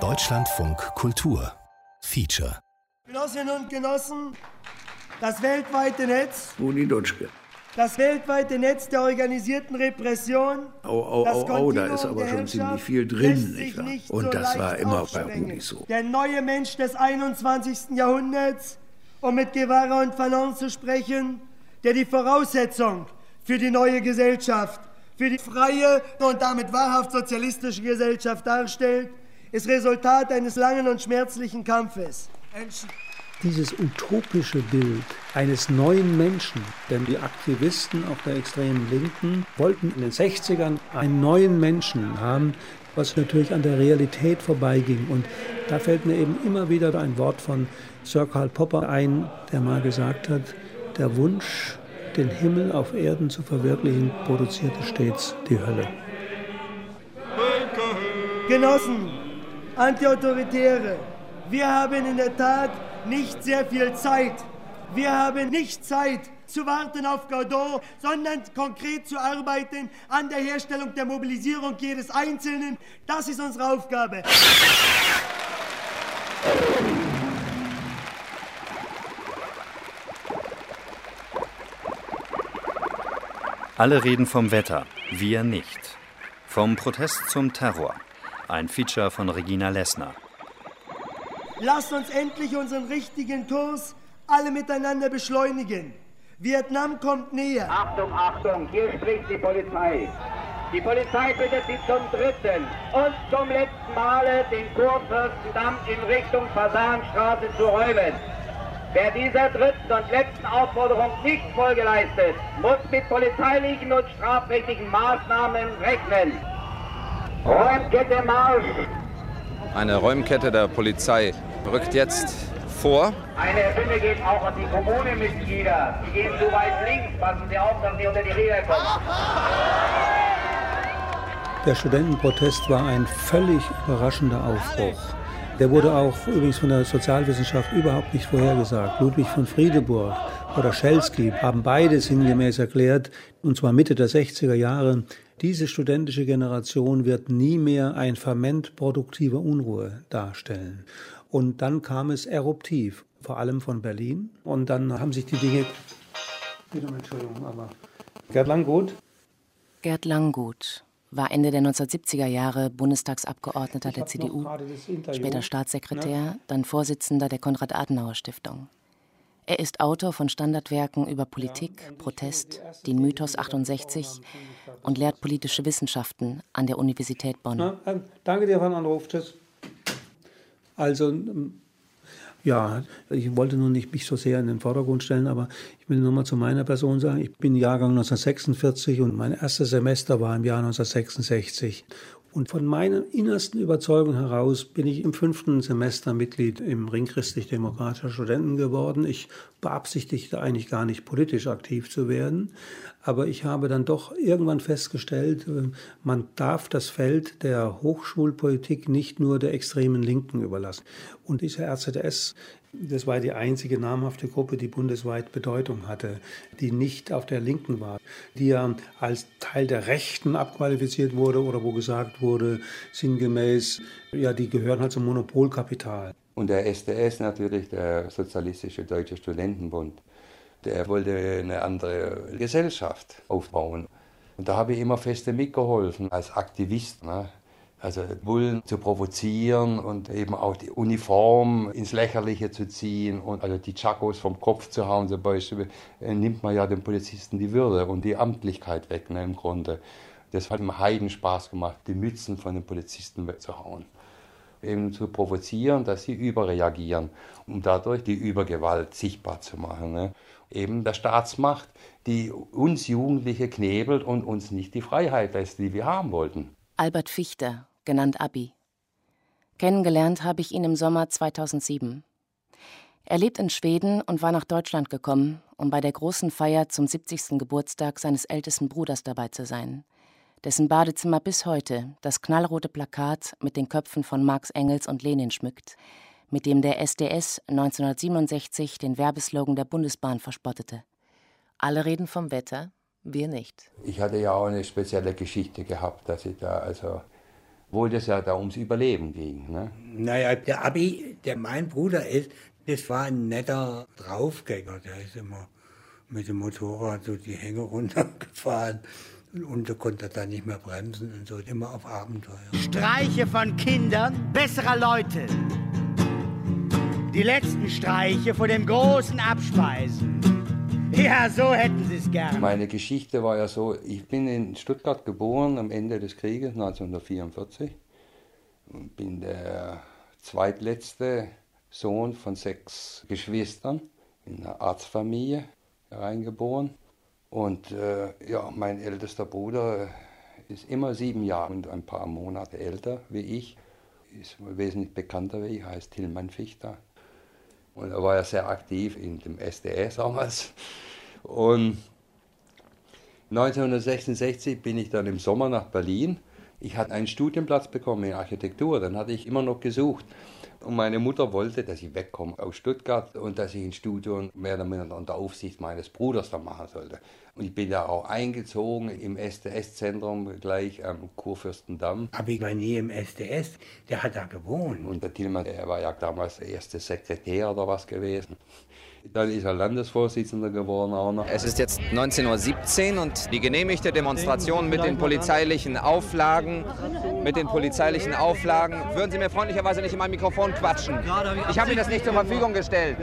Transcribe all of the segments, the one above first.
Deutschlandfunk Kultur Feature Genossinnen und Genossen, das weltweite Netz. Rudi Dutschke. Das weltweite Netz der organisierten Repression. Oh, oh, oh, oh, da ist aber schon ziemlich viel drin, nicht wahr? Nicht und so das war immer bei Rudi so. Der neue Mensch des 21. Jahrhunderts, um mit Guevara und Fanon zu sprechen, der die Voraussetzung für die neue Gesellschaft, für die freie und damit wahrhaft sozialistische Gesellschaft darstellt, ist Resultat eines langen und schmerzlichen Kampfes. Dieses utopische Bild eines neuen Menschen, denn die Aktivisten auch der extremen Linken wollten in den 60ern einen neuen Menschen haben, was natürlich an der Realität vorbeiging. Und da fällt mir eben immer wieder ein Wort von Sir Karl Popper ein, der mal gesagt hat, der Wunsch, den Himmel auf Erden zu verwirklichen, produzierte stets die Hölle. Genossen, Antiautoritäre, wir haben in der Tat nicht sehr viel Zeit. Wir haben nicht Zeit zu warten auf Godot, sondern konkret zu arbeiten an der Herstellung der Mobilisierung jedes Einzelnen. Das ist unsere Aufgabe. Alle reden vom Wetter, wir nicht. Vom Protest zum Terror. Ein Feature von Regina Lessner. Lasst uns endlich unseren richtigen Kurs alle miteinander beschleunigen. Vietnam kommt näher. Achtung, Achtung, hier spricht die Polizei. Die Polizei bittet Sie zum dritten und zum letzten Male den Kurfürstendamm in Richtung Fasanstraße zu räumen. Wer dieser dritten und letzten Aufforderung nicht Folge leistet, muss mit polizeilichen und strafrechtlichen Maßnahmen rechnen. Räumkette Marsch! Eine Räumkette der Polizei rückt jetzt vor. Eine Bitte geht auch an die Kommunenmitglieder. Die gehen zu weit links. Passen Sie auf, dass Sie unter die Räder kommen. Der Studentenprotest war ein völlig überraschender Aufbruch. Der wurde auch übrigens von der Sozialwissenschaft überhaupt nicht vorhergesagt. Ludwig von Friedeburg oder Schelsky haben beide sinngemäß erklärt, und zwar Mitte der 60er Jahre, diese studentische Generation wird nie mehr ein Ferment produktiver Unruhe darstellen. Und dann kam es eruptiv, vor allem von Berlin. Und dann haben sich die Dinge. Wiederum Entschuldigung, aber. Gerd Langgut? Gerd Langgut war Ende der 1970er Jahre Bundestagsabgeordneter der CDU, später Staatssekretär, dann Vorsitzender der Konrad-Adenauer-Stiftung. Er ist Autor von Standardwerken über Politik, Protest, den Mythos 68 und lehrt politische Wissenschaften an der Universität Bonn. Na, danke dir für den Anruf. Tschüss. Also ja, ich wollte nur nicht mich so sehr in den Vordergrund stellen, aber ich will nur mal zu meiner Person sagen, ich bin Jahrgang 1946 und mein erstes Semester war im Jahr 1966. Und von meiner innersten Überzeugung heraus bin ich im fünften Semester Mitglied im Ring christlich-demokratischer Studenten geworden. Ich beabsichtigte eigentlich gar nicht politisch aktiv zu werden, aber ich habe dann doch irgendwann festgestellt, äh, man darf das Feld der Hochschulpolitik nicht nur der extremen Linken überlassen. Und diese RZS das war die einzige namhafte Gruppe, die bundesweit Bedeutung hatte, die nicht auf der Linken war, die ja als Teil der Rechten abqualifiziert wurde oder wo gesagt wurde, sinngemäß, ja, die gehören halt zum Monopolkapital. Und der SDS natürlich, der Sozialistische Deutsche Studentenbund, der wollte eine andere Gesellschaft aufbauen. Und da habe ich immer feste mitgeholfen als Aktivist. Ne? Also Bullen zu provozieren und eben auch die Uniform ins Lächerliche zu ziehen und also die Chakos vom Kopf zu hauen zum Beispiel, äh, nimmt man ja den Polizisten die Würde und die Amtlichkeit weg ne, im Grunde. Das hat mir Heiden Spaß gemacht, die Mützen von den Polizisten wegzuhauen. Eben zu provozieren, dass sie überreagieren, um dadurch die Übergewalt sichtbar zu machen. Ne? Eben der Staatsmacht, die uns Jugendliche knebelt und uns nicht die Freiheit lässt, die wir haben wollten. Albert Fichter, genannt Abi. Kennengelernt habe ich ihn im Sommer 2007. Er lebt in Schweden und war nach Deutschland gekommen, um bei der großen Feier zum 70. Geburtstag seines ältesten Bruders dabei zu sein, dessen Badezimmer bis heute das knallrote Plakat mit den Köpfen von Marx Engels und Lenin schmückt, mit dem der SDS 1967 den Werbeslogan der Bundesbahn verspottete. Alle reden vom Wetter, wir nicht. Ich hatte ja auch eine spezielle Geschichte gehabt, dass ich da also Obwohl das ja da ums Überleben ging. Ne? Naja, der Abi, der mein Bruder ist, das war ein netter Draufgänger. Der ist immer mit dem Motorrad so die Hänge runtergefahren. Und da konnte er dann nicht mehr bremsen und so, immer auf Abenteuer. Streiche von Kindern besserer Leute. Die letzten Streiche vor dem großen Abspeisen. Ja, so hätten sie es gern. Meine Geschichte war ja so, ich bin in Stuttgart geboren am Ende des Krieges 1944 und bin der zweitletzte Sohn von sechs Geschwistern in einer Arztfamilie hereingeboren. Und äh, ja, mein ältester Bruder ist immer sieben Jahre und ein paar Monate älter wie ich, ist wesentlich bekannter wie ich, heißt Tillmann Fichter. Und er war ja sehr aktiv in dem SDS damals. Und 1966 bin ich dann im Sommer nach Berlin. Ich hatte einen Studienplatz bekommen in Architektur, dann hatte ich immer noch gesucht. Und meine Mutter wollte, dass ich wegkomme aus Stuttgart und dass ich ein Studium mehr oder minder unter Aufsicht meines Bruders dann machen sollte. Und ich bin da auch eingezogen im SDS-Zentrum gleich am Kurfürstendamm. Aber ich war nie im SDS, der hat da gewohnt. Und der Tillmann, der war ja damals erste Sekretär oder was gewesen. Dann ist er Landesvorsitzender geworden auch noch. Es ist jetzt 19.17 Uhr und die genehmigte Demonstration mit den polizeilichen Auflagen, mit den polizeilichen Auflagen. Würden Sie mir freundlicherweise nicht in mein Mikrofon quatschen? Ich habe Ihnen das nicht zur Verfügung gestellt.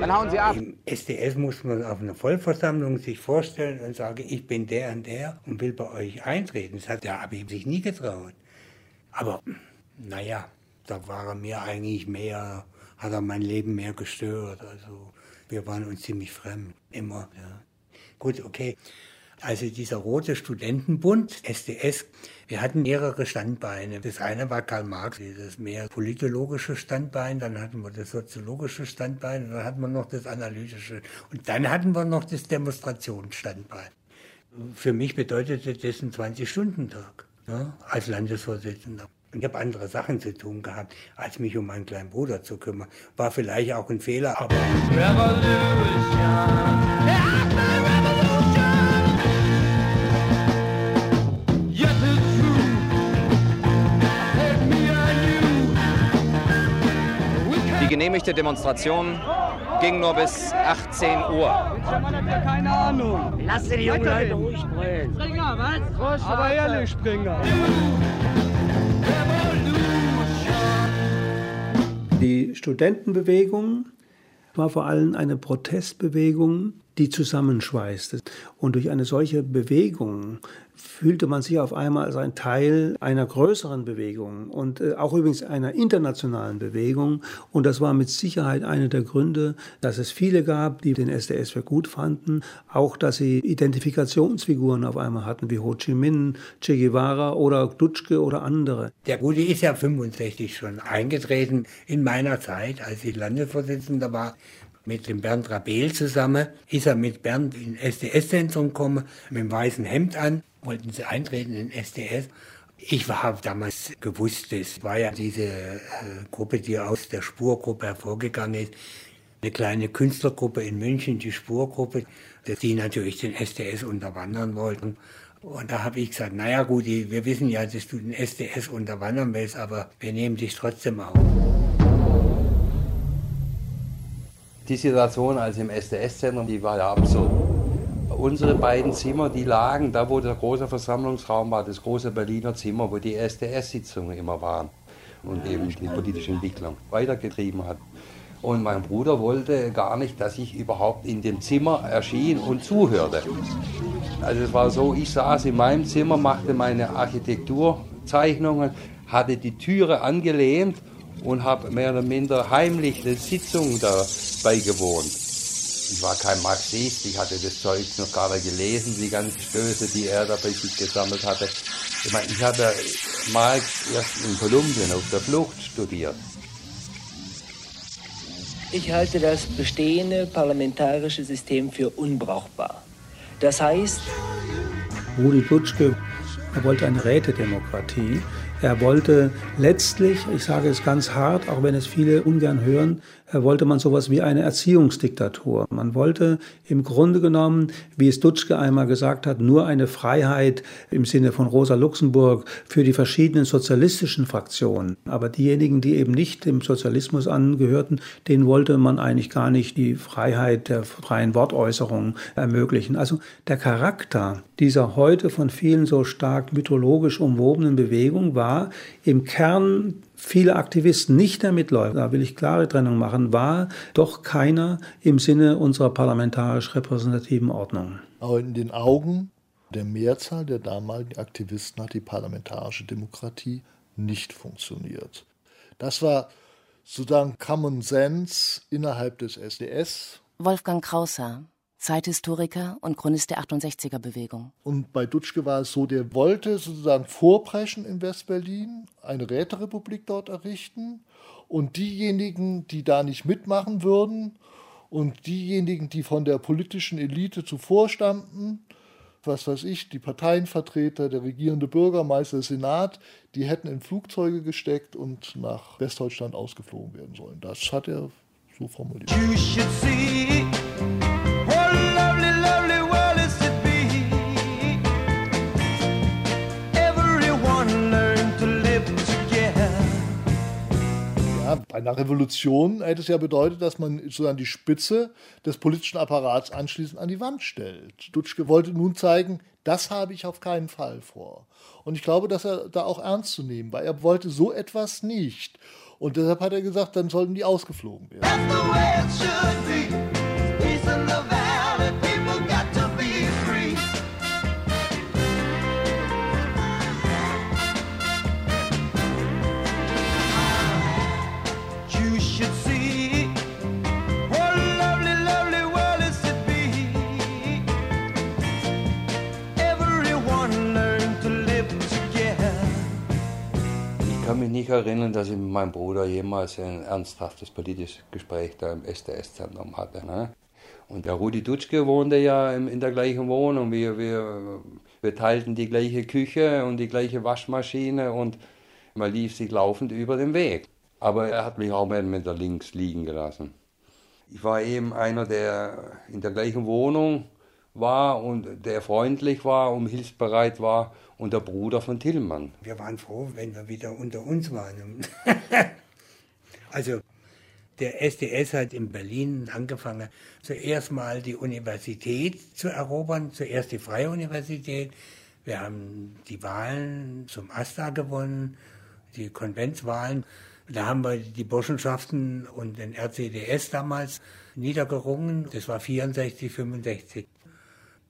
Dann hauen Sie ab. Im SDS muss man auf einer Vollversammlung sich vorstellen und sagen, ich bin der und der und will bei euch eintreten. Das hat der Abi sich nie getraut. Aber naja, da war er mir eigentlich mehr, hat er mein Leben mehr gestört. Also wir waren uns ziemlich fremd, immer. Ja. Gut, okay. Also dieser rote Studentenbund, SDS, wir hatten mehrere Standbeine. Das eine war Karl Marx, das mehr politologische Standbein, dann hatten wir das soziologische Standbein dann hatten wir noch das analytische und dann hatten wir noch das Demonstrationsstandbein. Für mich bedeutete das ein 20-Stunden-Tag ja, als Landesvorsitzender. Ich habe andere Sachen zu tun gehabt, als mich um meinen kleinen Bruder zu kümmern. War vielleicht auch ein Fehler, aber. Die genehmigte Demonstration ging nur bis 18 Uhr. Keine Ahnung. Lass die jungen Leute ruhig sprechen. Springer, was? Aber ehrlich, Springer. Die Studentenbewegung war vor allem eine Protestbewegung, die zusammenschweißte. Und durch eine solche Bewegung fühlte man sich auf einmal als ein Teil einer größeren Bewegung und äh, auch übrigens einer internationalen Bewegung. Und das war mit Sicherheit einer der Gründe, dass es viele gab, die den SDS für gut fanden. Auch, dass sie Identifikationsfiguren auf einmal hatten, wie Ho Chi Minh, Che Guevara oder Dutschke oder andere. Der Gute ist ja 65 schon eingetreten in meiner Zeit, als ich Landesvorsitzender war mit dem Bernd Rabel zusammen, ist er mit Bernd in SDS-Zentrum gekommen, mit dem weißen Hemd an, wollten sie eintreten in SDS. Ich habe damals gewusst, es war ja diese äh, Gruppe, die aus der Spurgruppe hervorgegangen ist. Eine kleine Künstlergruppe in München, die Spurgruppe, die natürlich den SDS unterwandern wollten. Und da habe ich gesagt, naja gut, wir wissen ja, dass du den SDS unterwandern willst, aber wir nehmen dich trotzdem auf. Die Situation als im SDS-Zentrum, die war ja absurd. Unsere beiden Zimmer, die lagen da, wo der große Versammlungsraum war, das große Berliner Zimmer, wo die SDS-Sitzungen immer waren und eben die politische Entwicklung weitergetrieben hat. Und mein Bruder wollte gar nicht, dass ich überhaupt in dem Zimmer erschien und zuhörte. Also es war so, ich saß in meinem Zimmer, machte meine Architekturzeichnungen, hatte die Türe angelehnt und habe mehr oder minder heimlich eine Sitzung da beigewohnt. Ich war kein Marxist, ich hatte das Zeug noch gar nicht gelesen, die ganzen Stöße, die er da bei sich gesammelt hatte. Ich meine, ich habe Marx erst in Kolumbien auf der Flucht studiert. Ich halte das bestehende parlamentarische System für unbrauchbar. Das heißt... Rudi Dutschke er wollte eine Rätedemokratie, Er wollte letztlich, ich sage es ganz hart, auch wenn es viele ungern hören, wollte man sowas wie eine Erziehungsdiktatur. Man wollte im Grunde genommen, wie es Dutschke einmal gesagt hat, nur eine Freiheit im Sinne von Rosa Luxemburg für die verschiedenen sozialistischen Fraktionen. Aber diejenigen, die eben nicht dem Sozialismus angehörten, denen wollte man eigentlich gar nicht die Freiheit der freien Wortäußerung ermöglichen. Also der Charakter dieser heute von vielen so stark mythologisch umwobenen Bewegung war im Kern viele Aktivisten nicht der Mitläufer, da will ich klare Trennung machen, war doch keiner im Sinne unserer parlamentarisch repräsentativen Ordnung. Aber in den Augen der Mehrzahl der damaligen Aktivisten hat die parlamentarische Demokratie nicht funktioniert. Das war sozusagen Common Sense innerhalb des SDS. Wolfgang Krauser, Zeithistoriker und Chronist der 68er-Bewegung. Und bei Dutschke war es so, der wollte sozusagen vorpreschen in Westberlin, eine Räterepublik dort errichten. Und diejenigen, die da nicht mitmachen würden und diejenigen, die von der politischen Elite zuvor stammten, was weiß ich, die Parteienvertreter, der regierende Bürgermeister, der Senat, die hätten in Flugzeuge gesteckt und nach Westdeutschland ausgeflogen werden sollen. Das hat er so formuliert. Bei einer Revolution hätte es ja bedeutet, dass man sozusagen die Spitze des politischen Apparats anschließend an die Wand stellt. Dutschke wollte nun zeigen, das habe ich auf keinen Fall vor. Und ich glaube, dass er da auch ernst zu nehmen war. Er wollte so etwas nicht. Und deshalb hat er gesagt, dann sollten die ausgeflogen werden. Kann mich nicht erinnern, dass ich mit meinem Bruder jemals ein ernsthaftes politisches Gespräch da im SDS-Zentrum hatte. Ne? Und der Rudi Dutschke wohnte ja in der gleichen Wohnung. Wir, wir, wir teilten die gleiche Küche und die gleiche Waschmaschine und man lief sich laufend über den Weg. Aber er hat mich auch mit der Links liegen gelassen. Ich war eben einer, der in der gleichen Wohnung war und der freundlich war und hilfsbereit war und der Bruder von Tillmann. Wir waren froh, wenn wir wieder unter uns waren. also der SDS hat in Berlin angefangen, zuerst mal die Universität zu erobern, zuerst die Freie Universität. Wir haben die Wahlen zum AStA gewonnen, die Konventswahlen. Da haben wir die Burschenschaften und den RCDS damals niedergerungen. Das war 64, 65.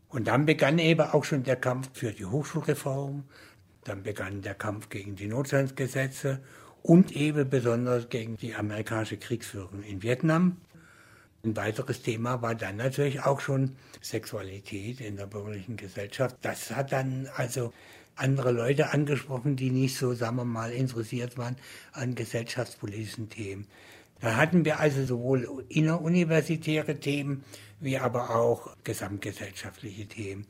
Und dann begann eben auch schon der Kampf für die Hochschulreform, dann begann der Kampf gegen die Notstandsgesetze und eben besonders gegen die amerikanische Kriegsführung in Vietnam. Ein weiteres Thema war dann natürlich auch schon Sexualität in der bürgerlichen Gesellschaft. Das hat dann also andere Leute angesprochen, die nicht so, sagen wir mal, interessiert waren an gesellschaftspolitischen Themen. Da hatten wir also sowohl inneruniversitäre Themen wie aber auch gesamtgesellschaftliche Themen.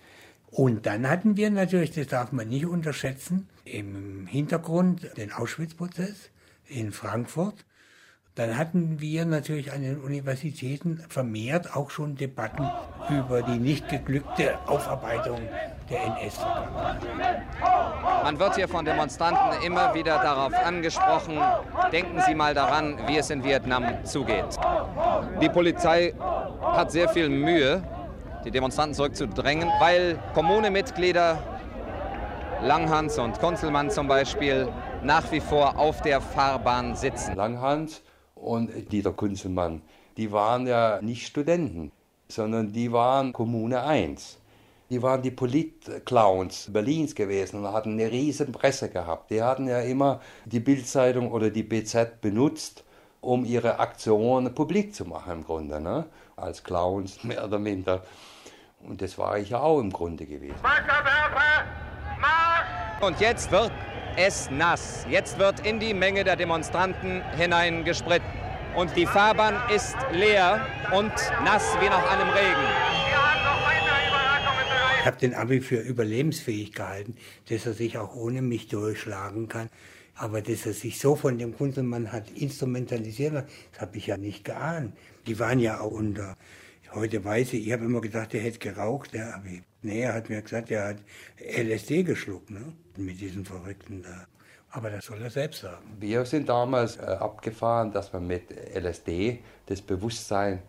Und dann hatten wir natürlich, das darf man nicht unterschätzen, im Hintergrund den Auschwitz-Prozess in Frankfurt. Dann hatten wir natürlich an den Universitäten vermehrt auch schon Debatten über die nicht geglückte Aufarbeitung der NS-Vergangenheit. Man wird hier von Demonstranten immer wieder darauf angesprochen, denken Sie mal daran, wie es in Vietnam zugeht. Die Polizei hat sehr viel Mühe, die Demonstranten zurückzudrängen, weil Kommunemitglieder Langhans und Kunzelmann zum Beispiel nach wie vor auf der Fahrbahn sitzen. Langhans und Dieter Kunzelmann, die waren ja nicht Studenten, sondern die waren Kommune 1. Die waren die Politclowns Berlins gewesen und hatten eine riesen Presse gehabt. Die hatten ja immer die Bildzeitung oder die BZ benutzt, um ihre Aktion publik zu machen im Grunde, ne? Als Clowns mehr oder minder. Und das war ich ja auch im Grunde gewesen. Und jetzt wird es nass. Jetzt wird in die Menge der Demonstranten hineingespritzt. Und die Fahrbahn ist leer und nass wie nach einem Regen. Ich habe den Abi für überlebensfähig gehalten, dass er sich auch ohne mich durchschlagen kann. Aber dass er sich so von dem Kunzelmann hat instrumentalisiert, das habe ich ja nicht geahnt. Die waren ja auch unter. Heute weiß ich, ich habe immer gedacht, er hätte geraucht, der Abi. Nee, er hat mir gesagt, er hat LSD geschluckt, ne? Mit diesen Verrückten da. Aber das soll er selbst sagen. Wir sind damals äh, abgefahren, dass man mit LSD das Bewusstsein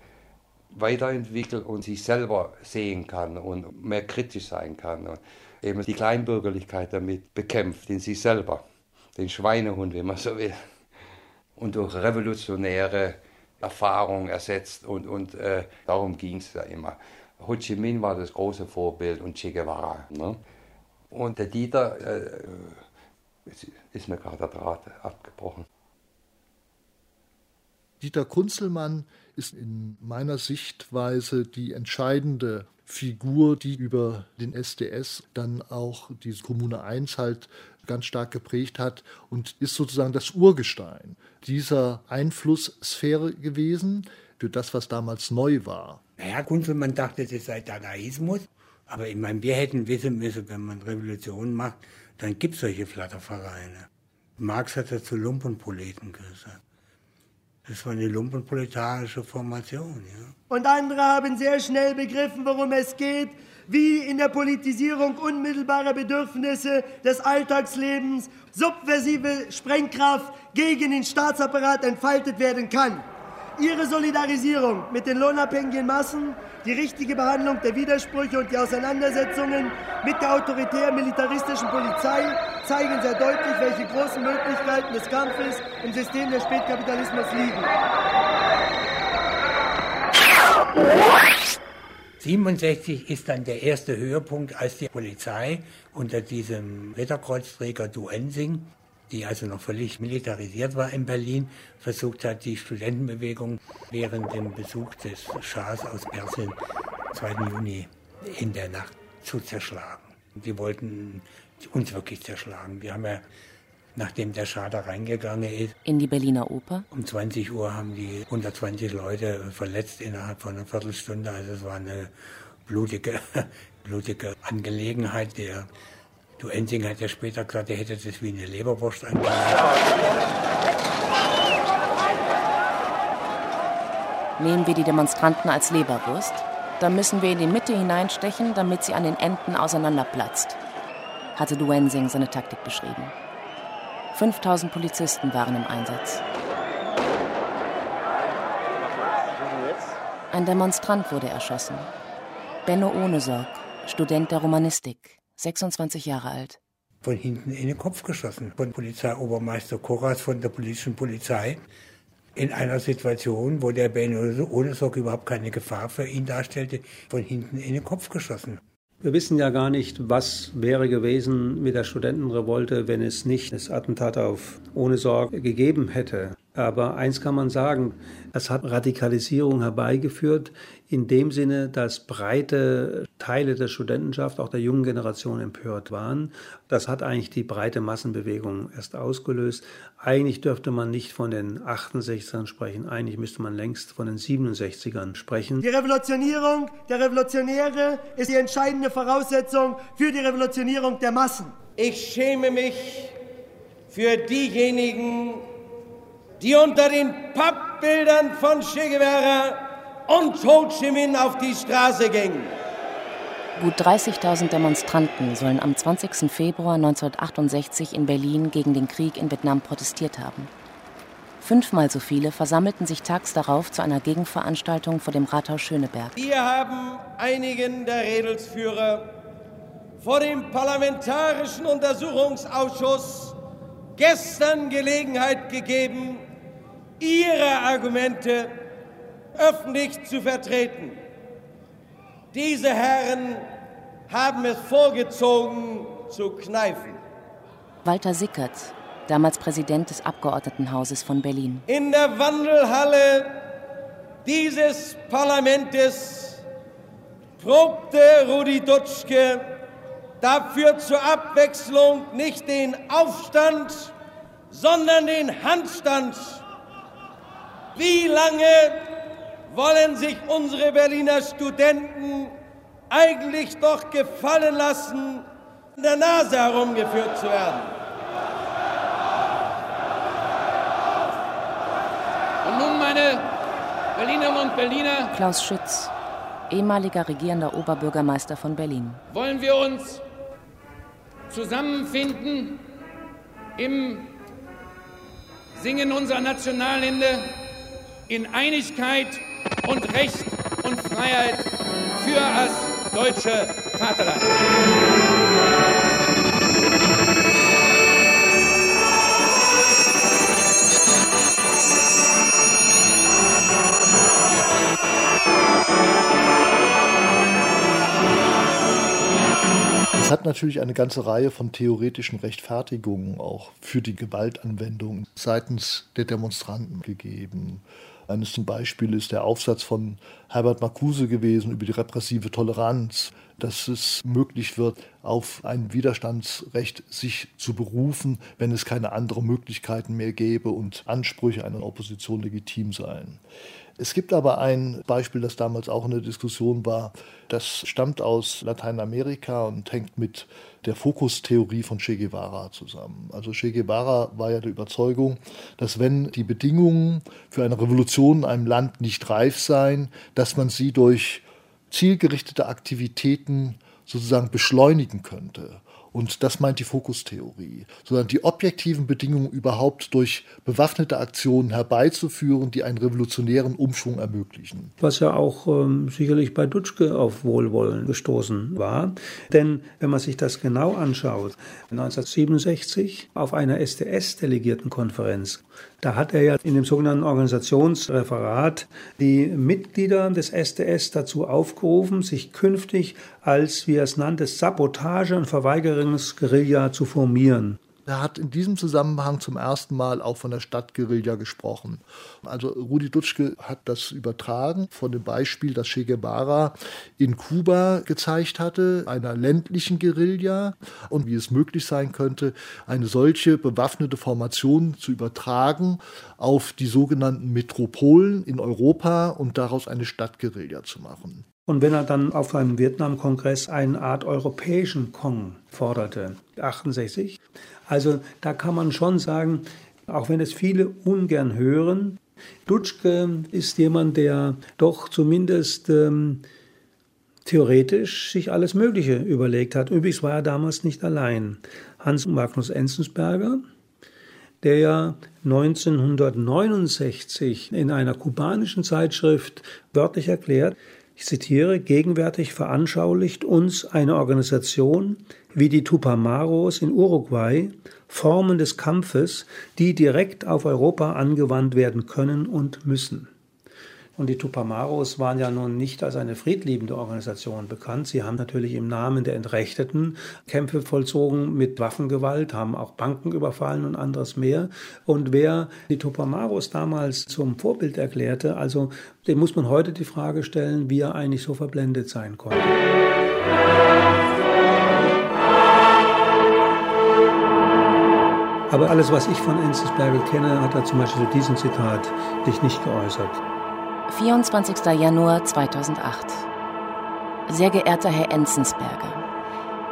weiterentwickelt und sich selber sehen kann und mehr kritisch sein kann. Und eben die Kleinbürgerlichkeit damit bekämpft, in sich selber. Den Schweinehund, wenn man so will. Und durch revolutionäre Erfahrung ersetzt. Und, und äh, darum ging es ja immer. Ho Chi Minh war das große Vorbild und Che Guevara. Ne? Und der Dieter, äh, ist mir gerade der Draht abgebrochen. Dieter Kunzelmann ist in meiner Sichtweise die entscheidende Figur, die über den SDS dann auch diese Kommune 1 halt ganz stark geprägt hat und ist sozusagen das Urgestein dieser Einflusssphäre gewesen für das, was damals neu war. Naja, Kunzelmann dachte, das sei Dadaismus. Aber ich meine, wir hätten wissen müssen, wenn man Revolution macht, dann gibt es solche Flattervereine. Marx hat dazu Lumpenproleten gesagt. Das war eine lumpenproletarische Formation. Ja. Und andere haben sehr schnell begriffen, worum es geht, wie in der Politisierung unmittelbarer Bedürfnisse des Alltagslebens subversive Sprengkraft gegen den Staatsapparat entfaltet werden kann. Ihre Solidarisierung mit den lohnabhängigen Massen, die richtige Behandlung der Widersprüche und die Auseinandersetzungen mit der autoritär-militaristischen Polizei zeigen sehr deutlich, welche großen Möglichkeiten des Kampfes im System des Spätkapitalismus liegen. 67 ist dann der erste Höhepunkt, als die Polizei unter diesem Wetterkreuzträger Duensing, die also noch völlig militarisiert war in Berlin, versucht hat, die Studentenbewegung während dem Besuch des Schahs aus Persien 2. Juni in der Nacht zu zerschlagen. Die wollten uns wirklich zerschlagen. Wir haben ja, nachdem der Schah da reingegangen ist, in die Berliner Oper. Um 20 Uhr haben die 120 Leute verletzt innerhalb von einer Viertelstunde. Also es war eine blutige, blutige Angelegenheit. Der Du Ensing hat ja später gesagt, er hätte das wie eine Leberwurst angelegt. Nehmen wir die Demonstranten als Leberwurst, dann müssen wir in die Mitte hineinstechen, damit sie an den Enden auseinanderplatzt hatte Duensing seine Taktik beschrieben. 5000 Polizisten waren im Einsatz. Ein Demonstrant wurde erschossen. Benno Ohnesorg, Student der Romanistik, 26 Jahre alt. Von hinten in den Kopf geschossen. Von Polizeiobermeister Koras von der politischen Polizei. In einer Situation, wo der Benno Ohnesorg überhaupt keine Gefahr für ihn darstellte, von hinten in den Kopf geschossen. Wir wissen ja gar nicht, was wäre gewesen mit der Studentenrevolte, wenn es nicht das Attentat auf Ohne Sorge gegeben hätte. Aber eins kann man sagen, es hat Radikalisierung herbeigeführt, in dem Sinne, dass breite Teile der Studentenschaft, auch der jungen Generation empört waren. Das hat eigentlich die breite Massenbewegung erst ausgelöst. Eigentlich dürfte man nicht von den 68ern sprechen, eigentlich müsste man längst von den 67ern sprechen. Die Revolutionierung der Revolutionäre ist die entscheidende Voraussetzung für die Revolutionierung der Massen. Ich schäme mich für diejenigen, die unter den Pappbildern von Che Guevara und Ho Chi Minh auf die Straße gingen. Gut 30.000 Demonstranten sollen am 20. Februar 1968 in Berlin gegen den Krieg in Vietnam protestiert haben. Fünfmal so viele versammelten sich tags darauf zu einer Gegenveranstaltung vor dem Rathaus Schöneberg. Wir haben einigen der Redelsführer vor dem Parlamentarischen Untersuchungsausschuss gestern Gelegenheit gegeben, ihre Argumente öffentlich zu vertreten. Diese Herren haben es vorgezogen zu kneifen. Walter Sickert, damals Präsident des Abgeordnetenhauses von Berlin. In der Wandelhalle dieses Parlaments probte Rudi Dutschke dafür zur Abwechslung nicht den Aufstand, sondern den Handstand. Wie lange wollen sich unsere Berliner Studenten eigentlich doch gefallen lassen, in der Nase herumgeführt zu werden. Und nun, meine Berlinerinnen und Berliner. Klaus Schütz, ehemaliger regierender Oberbürgermeister von Berlin. Wollen wir uns zusammenfinden im Singen unserer Nationalhymne in Einigkeit und Recht und Freiheit für das deutsche Vaterland. Es hat natürlich eine ganze Reihe von theoretischen Rechtfertigungen auch für die Gewaltanwendung seitens der Demonstranten gegeben. Eines zum Beispiel ist der Aufsatz von Herbert Marcuse gewesen über die repressive Toleranz, dass es möglich wird, auf ein Widerstandsrecht sich zu berufen, wenn es keine anderen Möglichkeiten mehr gäbe und Ansprüche einer Opposition legitim seien. Es gibt aber ein Beispiel, das damals auch in der Diskussion war. Das stammt aus Lateinamerika und hängt mit der Fokustheorie von Che Guevara zusammen. Also Che Guevara war ja der Überzeugung, dass wenn die Bedingungen für eine Revolution in einem Land nicht reif seien, dass man sie durch zielgerichtete Aktivitäten sozusagen beschleunigen könnte. Und das meint die Fokustheorie, sondern die objektiven Bedingungen überhaupt durch bewaffnete Aktionen herbeizuführen, die einen revolutionären Umschwung ermöglichen. Was ja auch ähm, sicherlich bei Dutschke auf Wohlwollen gestoßen war. Denn wenn man sich das genau anschaut, 1967 auf einer SDS-Delegiertenkonferenz da hat er ja in dem sogenannten Organisationsreferat die Mitglieder des SDS dazu aufgerufen, sich künftig als, wie er es nannte, Sabotage- und Verweigerungsguerilla zu formieren. Er hat in diesem Zusammenhang zum ersten Mal auch von der Stadtguerilla gesprochen. Also Rudi Dutschke hat das übertragen von dem Beispiel, das Che Guevara in Kuba gezeigt hatte, einer ländlichen Guerilla und wie es möglich sein könnte, eine solche bewaffnete Formation zu übertragen auf die sogenannten Metropolen in Europa und daraus eine Stadtguerilla zu machen. Und wenn er dann auf einem Vietnam-Kongress eine Art europäischen Kong forderte, 68, also da kann man schon sagen, auch wenn es viele ungern hören, Dutschke ist jemand, der doch zumindest ähm, theoretisch sich alles Mögliche überlegt hat. Übrigens war er damals nicht allein. Hans Magnus Enzensberger, der ja 1969 in einer kubanischen Zeitschrift wörtlich erklärt, ich zitiere, gegenwärtig veranschaulicht uns eine Organisation wie die Tupamaros in Uruguay Formen des Kampfes, die direkt auf Europa angewandt werden können und müssen. Und die Tupamaros waren ja nun nicht als eine friedliebende Organisation bekannt. Sie haben natürlich im Namen der Entrechteten Kämpfe vollzogen mit Waffengewalt, haben auch Banken überfallen und anderes mehr. Und wer die Tupamaros damals zum Vorbild erklärte, also dem muss man heute die Frage stellen, wie er eigentlich so verblendet sein konnte. Aber alles, was ich von Enzensberger kenne, hat er zum Beispiel zu diesem Zitat sich nicht geäußert. 24. Januar 2008. Sehr geehrter Herr Enzensberger,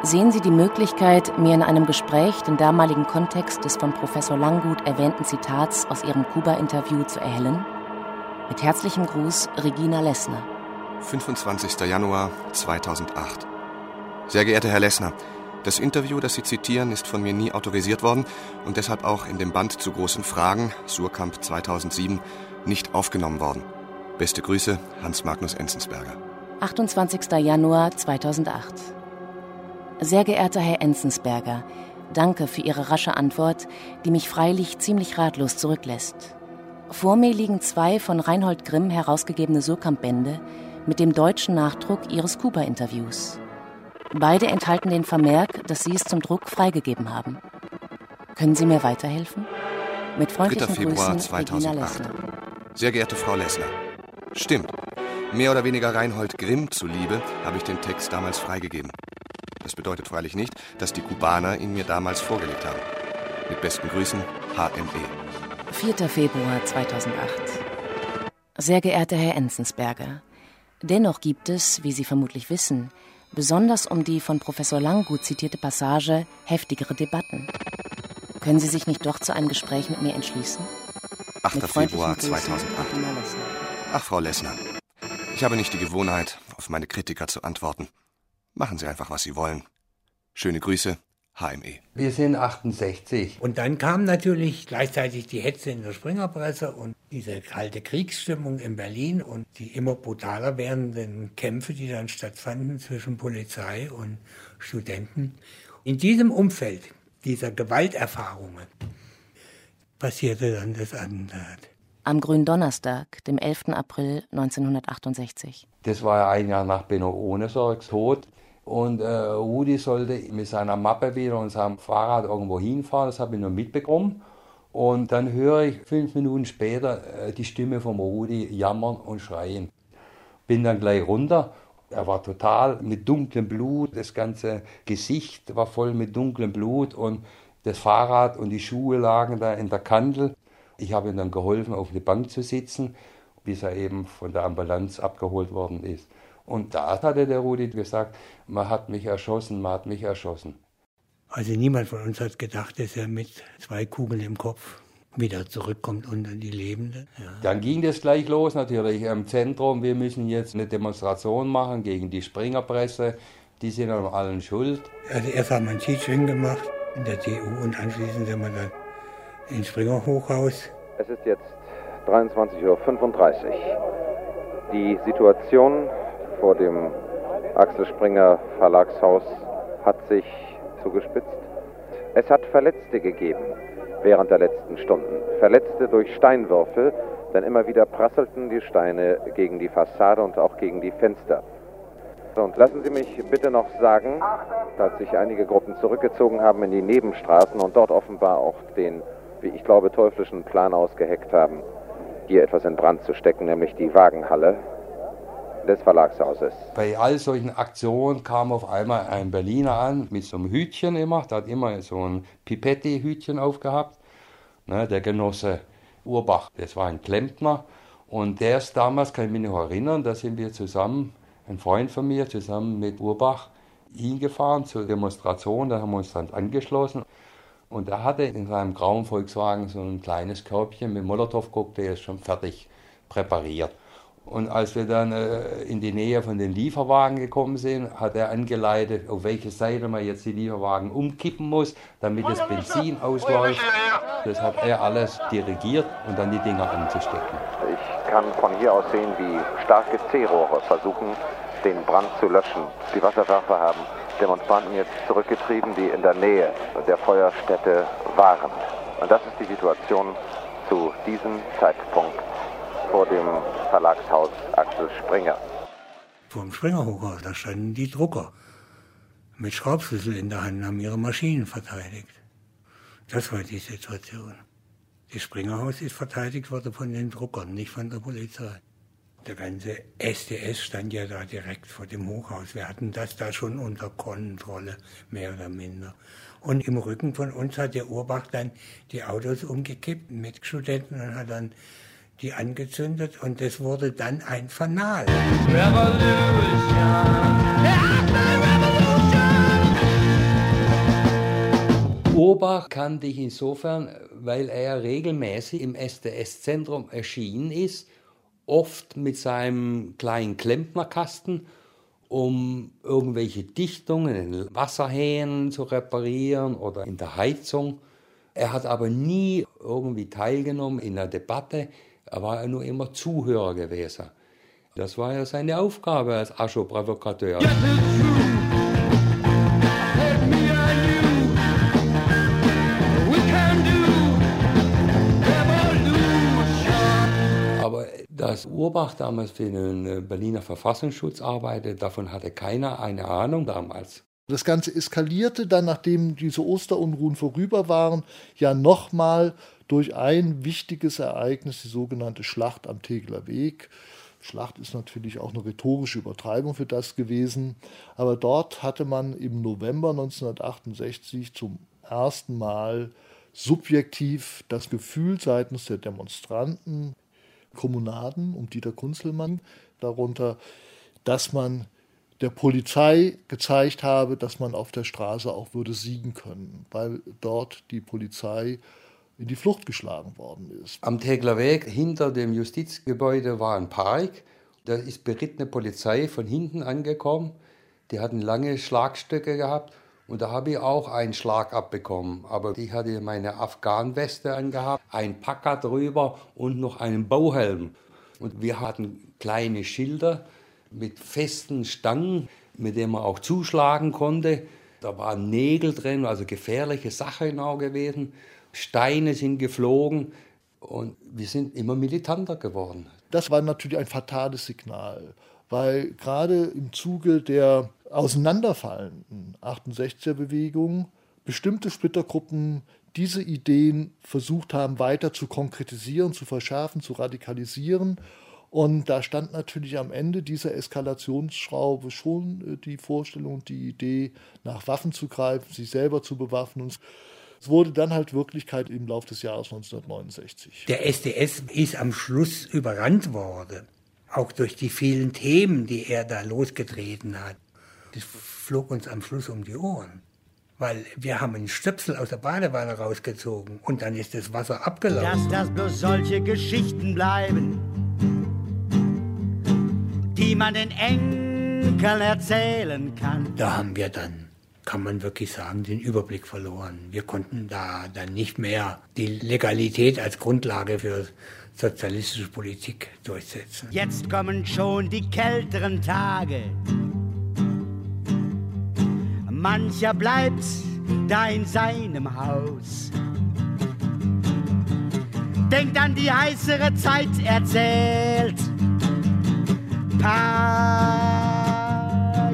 sehen Sie die Möglichkeit, mir in einem Gespräch den damaligen Kontext des von Professor Langgut erwähnten Zitats aus Ihrem Kuba-Interview zu erhellen? Mit herzlichem Gruß, Regina Lessner. 25. Januar 2008. Sehr geehrter Herr Lessner, das Interview, das Sie zitieren, ist von mir nie autorisiert worden und deshalb auch in dem Band zu großen Fragen, Surkamp 2007, nicht aufgenommen worden. Beste Grüße, Hans Magnus Enzensberger. 28. Januar 2008. Sehr geehrter Herr Enzensberger, danke für Ihre rasche Antwort, die mich freilich ziemlich ratlos zurücklässt. Vor mir liegen zwei von Reinhold Grimm herausgegebene Surkamp-Bände mit dem deutschen Nachdruck Ihres Kuba-Interviews. Beide enthalten den Vermerk, dass Sie es zum Druck freigegeben haben. Können Sie mir weiterhelfen? Mit freundlichen 3. Februar Grüßen, 2008. Sehr geehrte Frau Lessner, Stimmt. Mehr oder weniger Reinhold Grimm zuliebe habe ich den Text damals freigegeben. Das bedeutet freilich nicht, dass die Kubaner ihn mir damals vorgelegt haben. Mit besten Grüßen, HME. 4. Februar 2008. Sehr geehrter Herr Enzensberger, Dennoch gibt es, wie Sie vermutlich wissen, besonders um die von Professor Lang gut zitierte Passage heftigere Debatten. Können Sie sich nicht doch zu einem Gespräch mit mir entschließen? 8. Februar 2008. Ach, Frau Lessner, ich habe nicht die Gewohnheit, auf meine Kritiker zu antworten. Machen Sie einfach, was Sie wollen. Schöne Grüße, HME. Wir sind 68. Und dann kam natürlich gleichzeitig die Hetze in der Springerpresse und diese kalte Kriegsstimmung in Berlin und die immer brutaler werdenden Kämpfe, die dann stattfanden zwischen Polizei und Studenten. In diesem Umfeld dieser Gewalterfahrungen passierte dann das Attentat. Am Gründonnerstag, dem 11. April 1968. Das war ja ein Jahr nach Benno Ohnesorgs Tod. Und äh, Rudi sollte mit seiner Mappe wieder und seinem Fahrrad irgendwo hinfahren, das habe ich nur mitbekommen. Und dann höre ich fünf Minuten später äh, die Stimme von Rudi jammern und schreien. Bin dann gleich runter. Er war total mit dunklem Blut, das ganze Gesicht war voll mit dunklem Blut und das Fahrrad und die Schuhe lagen da in der Kandel. Ich habe ihm dann geholfen, auf eine Bank zu sitzen, bis er eben von der Ambulanz abgeholt worden ist. Und da hatte der Rudi gesagt, man hat mich erschossen, man hat mich erschossen. Also niemand von uns hat gedacht, dass er mit zwei Kugeln im Kopf wieder zurückkommt unter die Lebenden. Ja. Dann ging das gleich los natürlich im Zentrum. Wir müssen jetzt eine Demonstration machen gegen die Springerpresse. Die sind an allen schuld. Also erst haben wir ein Teaching gemacht in der TU und anschließend sind wir dann ins Springer Hochhaus. Es ist jetzt 23.35 Uhr. Die Situation vor dem Axel Springer Verlagshaus hat sich zugespitzt. Es hat Verletzte gegeben während der letzten Stunden. Verletzte durch Steinwürfe, denn immer wieder prasselten die Steine gegen die Fassade und auch gegen die Fenster. Und lassen Sie mich bitte noch sagen, dass sich einige Gruppen zurückgezogen haben in die Nebenstraßen und dort offenbar auch den, wie ich glaube, teuflischen Plan ausgeheckt haben, hier etwas in Brand zu stecken, nämlich die Wagenhalle des Verlagshauses. Bei all solchen Aktionen kam auf einmal ein Berliner an mit so einem Hütchen immer, der hat immer so ein Pipetti-Hütchen aufgehabt, ne, der Genosse Urbach, das war ein Klempner und der ist damals, kann ich mich noch erinnern, da sind wir zusammen, ein Freund von mir, zusammen mit Urbach hingefahren zur Demonstration, da haben wir uns dann angeschlossen. Und er hatte in seinem grauen Volkswagen so ein kleines Körbchen mit Molotow-Cocktails schon fertig präpariert. Und als wir dann äh, in die Nähe von den Lieferwagen gekommen sind, hat er angeleitet, auf welche Seite man jetzt die Lieferwagen umkippen muss, damit das Benzin ausläuft. Das hat er alles dirigiert und dann die Dinger anzustecken. Ich kann von hier aus sehen, wie starke C-Rohre versuchen, den Brand zu löschen. Die Wasserwerfer haben Demonstranten jetzt zurückgetrieben, die in der Nähe der Feuerstätte waren. Und das ist die Situation zu diesem Zeitpunkt vor dem Verlagshaus Axel Springer. Vor dem Springerhochhaus, da standen die Drucker mit Schraubschlüssel in der Hand, haben ihre Maschinen verteidigt. Das war die Situation. Das Springerhaus ist verteidigt worden von den Druckern, nicht von der Polizei. Der ganze SDS stand ja da direkt vor dem Hochhaus. Wir hatten das da schon unter Kontrolle, mehr oder minder. Und im Rücken von uns hat der Urbach dann die Autos umgekippt mit Studenten und hat dann die angezündet und es wurde dann ein Fanal. Urbach kannte ich insofern, weil er regelmäßig im SDS-Zentrum erschienen ist, oft mit seinem kleinen Klempnerkasten, um irgendwelche Dichtungen in Wasserhähnen zu reparieren oder in der Heizung. Er hat aber nie irgendwie teilgenommen in der Debatte. Er war ja nur immer Zuhörer gewesen. Das war ja seine Aufgabe als Ascho-Provokateur. Dass Urbach damals für den Berliner Verfassungsschutz arbeitete, davon hatte keiner eine Ahnung damals. Das Ganze eskalierte dann, nachdem diese Osterunruhen vorüber waren, ja nochmal durch ein wichtiges Ereignis, die sogenannte Schlacht am Tegeler Weg. Schlacht ist natürlich auch eine rhetorische Übertreibung für das gewesen, aber dort hatte man im November 1968 zum ersten Mal subjektiv das Gefühl seitens der Demonstranten, Kommunaden um Dieter Kunzelmann, darunter, dass man der Polizei gezeigt habe, dass man auf der Straße auch würde siegen können, weil dort die Polizei in die Flucht geschlagen worden ist. Am Tegler Weg hinter dem Justizgebäude war ein Park. Da ist berittene Polizei von hinten angekommen. Die hatten lange Schlagstöcke gehabt und da habe ich auch einen Schlag abbekommen. Aber ich hatte meine Afghan-Weste angehabt, ein Packer drüber und noch einen Bauhelm. Und wir hatten kleine Schilder mit festen Stangen, mit denen man auch zuschlagen konnte. Da waren Nägel drin, also gefährliche Sachen auch gewesen. Steine sind geflogen und wir sind immer militanter geworden. Das war natürlich ein fatales Signal, weil gerade im Zuge der auseinanderfallenden 68er-Bewegung bestimmte Splittergruppen diese Ideen versucht haben, weiter zu konkretisieren, zu verschärfen, zu radikalisieren und da stand natürlich am Ende dieser Eskalationsschraube schon äh, die Vorstellung, die Idee, nach Waffen zu greifen, sich selber zu bewaffnen. Es wurde dann halt Wirklichkeit im Laufe des Jahres 1969. Der SDS ist am Schluss überrannt worden, auch durch die vielen Themen, die er da losgetreten hat. Das flog uns am Schluss um die Ohren. Weil wir haben einen Stöpsel aus der Badewanne rausgezogen und dann ist das Wasser abgelaufen. Dass das bloß solche Geschichten bleiben die man den Enkeln erzählen kann. Da haben wir dann, kann man wirklich sagen, den Überblick verloren. Wir konnten da dann nicht mehr die Legalität als Grundlage für sozialistische Politik durchsetzen. Jetzt kommen schon die kälteren Tage. Mancher bleibt da in seinem Haus. Denkt an die heißere Zeit erzählt paar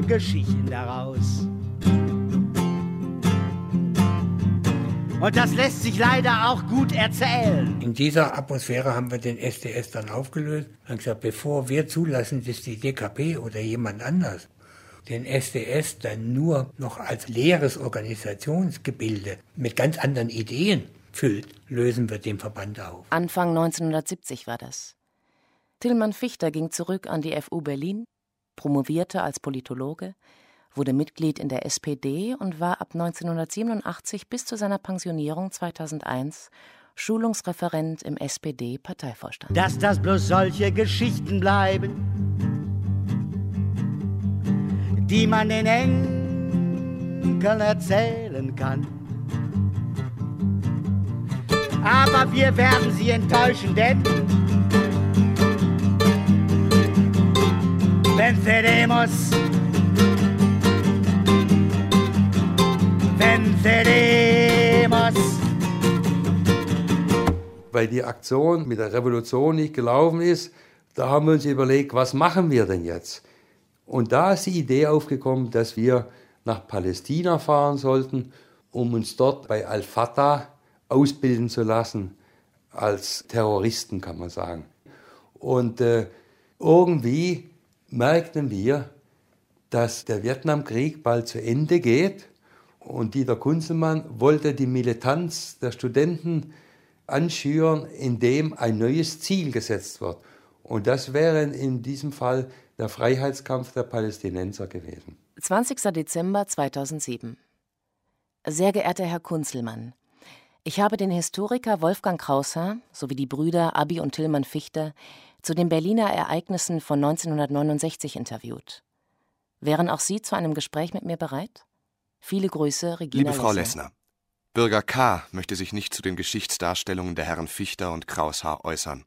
Geschichten daraus. Und das lässt sich leider auch gut erzählen. In dieser Atmosphäre haben wir den SDS dann aufgelöst und gesagt, bevor wir zulassen, dass die DKP oder jemand anders den SDS dann nur noch als leeres Organisationsgebilde mit ganz anderen Ideen füllt, lösen wir den Verband auf. Anfang 1970 war das. Tillmann Fichter ging zurück an die FU Berlin, promovierte als Politologe, wurde Mitglied in der SPD und war ab 1987 bis zu seiner Pensionierung 2001 Schulungsreferent im SPD-Parteivorstand. Dass das bloß solche Geschichten bleiben, die man den Enkeln erzählen kann. Aber wir werden sie enttäuschen, denn venceremos. Venceremos. Weil die Aktion mit der Revolution nicht gelaufen ist, da haben wir uns überlegt, was machen wir denn jetzt? Und da ist die Idee aufgekommen, dass wir nach Palästina fahren sollten, um uns dort bei Al-Fatah ausbilden zu lassen, als Terroristen kann man sagen. Und äh, irgendwie merkten wir, dass der Vietnamkrieg bald zu Ende geht und Dieter Kunzelmann wollte die Militanz der Studenten anschüren, indem ein neues Ziel gesetzt wird. Und das wäre in diesem Fall der Freiheitskampf der Palästinenser gewesen. 20. Dezember 2007. Sehr geehrter Herr Kunzelmann, ich habe den Historiker Wolfgang Krausser sowie die Brüder Abi und Tillmann Fichter zu den Berliner Ereignissen von 1969 interviewt. Wären auch Sie zu einem Gespräch mit mir bereit? Viele Grüße, Regina Liebe Frau Lessner, Bürger K. möchte sich nicht zu den Geschichtsdarstellungen der Herren Fichter und Kraushaar äußern.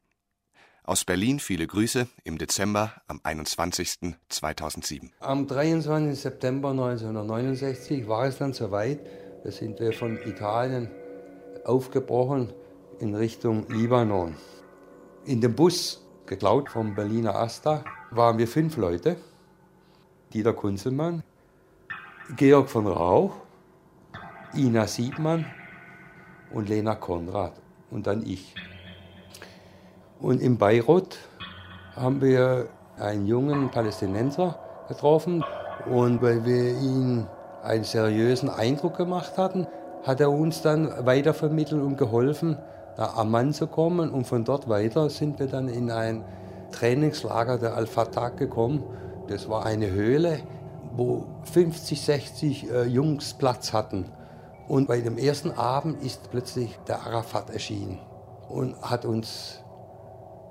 Aus Berlin viele Grüße im Dezember am 21. 2007. Am 23. September 1969 war es dann soweit, da sind wir von Italien aufgebrochen in Richtung Libanon. In dem Bus geklaut vom Berliner Asta, waren wir fünf Leute. Dieter Kunzelmann, Georg von Rauch, Ina Siebmann und Lena Konrad und dann ich. Und in Beirut haben wir einen jungen Palästinenser getroffen und weil wir ihm einen seriösen Eindruck gemacht hatten, hat er uns dann weitervermittelt und geholfen, nach Amman zu kommen. Und von dort weiter sind wir dann in ein Trainingslager der Al-Fatah gekommen. Das war eine Höhle, wo 50, 60 äh, Jungs Platz hatten. Und bei dem ersten Abend ist plötzlich der Arafat erschienen und hat uns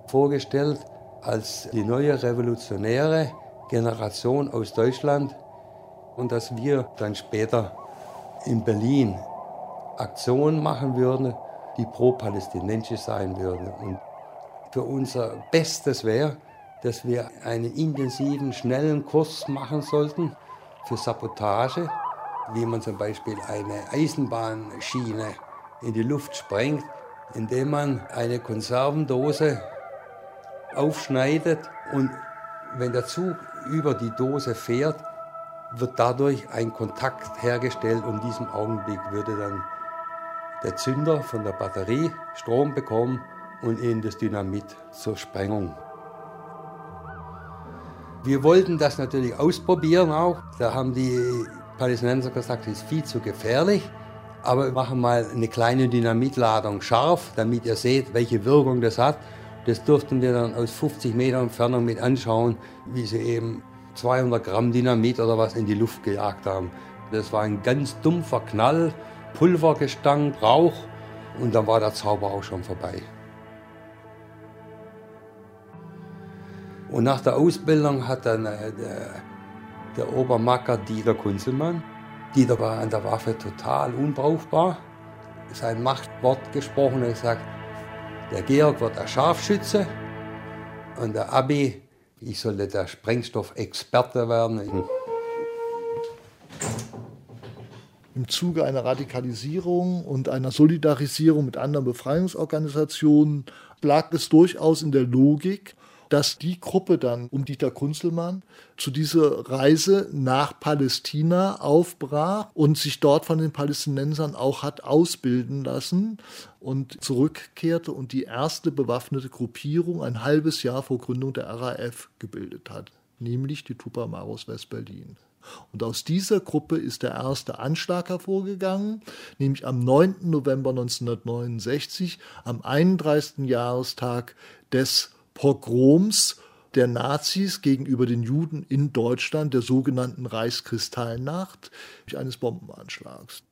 vorgestellt als die neue revolutionäre Generation aus Deutschland und dass wir dann später in Berlin Aktionen machen würden, die pro-palästinensisch sein würden. Und für unser Bestes wäre, dass wir einen intensiven, schnellen Kurs machen sollten für Sabotage, wie man zum Beispiel eine Eisenbahnschiene in die Luft sprengt, indem man eine Konservendose aufschneidet und wenn der Zug über die Dose fährt, wird dadurch ein Kontakt hergestellt und in diesem Augenblick würde dann der Zünder von der Batterie Strom bekommen und in das Dynamit zur Sprengung. Wir wollten das natürlich ausprobieren auch. Da haben die Palästinenser gesagt, das ist viel zu gefährlich. Aber wir machen mal eine kleine Dynamitladung scharf, damit ihr seht, welche Wirkung das hat. Das durften wir dann aus 50 Meter Entfernung mit anschauen, wie sie eben 200 Gramm Dynamit oder was in die Luft gejagt haben. Das war ein ganz dumpfer Knall, Pulvergestank, Rauch und dann war der Zauber auch schon vorbei. Und nach der Ausbildung hat dann äh, der, der Obermacker Dieter Kunzelmann, Dieter war an der Waffe total unbrauchbar, sein Machtwort gesprochen und gesagt, der Georg wird der Scharfschütze und der Abi, ich sollte der Sprengstoffexperte werden. Im Zuge einer Radikalisierung und einer Solidarisierung mit anderen Befreiungsorganisationen lag es durchaus in der Logik, dass die Gruppe dann um Dieter Kunzelmann zu dieser Reise nach Palästina aufbrach und sich dort von den Palästinensern auch hat ausbilden lassen und zurückkehrte und die erste bewaffnete Gruppierung ein halbes Jahr vor Gründung der RAF gebildet hat, nämlich die Tupamaros West-Berlin. Und aus dieser Gruppe ist der erste Anschlag hervorgegangen, nämlich am 9. November 1969, am 31. Jahrestag des Pogroms der Nazis gegenüber den Juden in Deutschland, der sogenannten Reichskristallnacht, eines Bombenanschlags.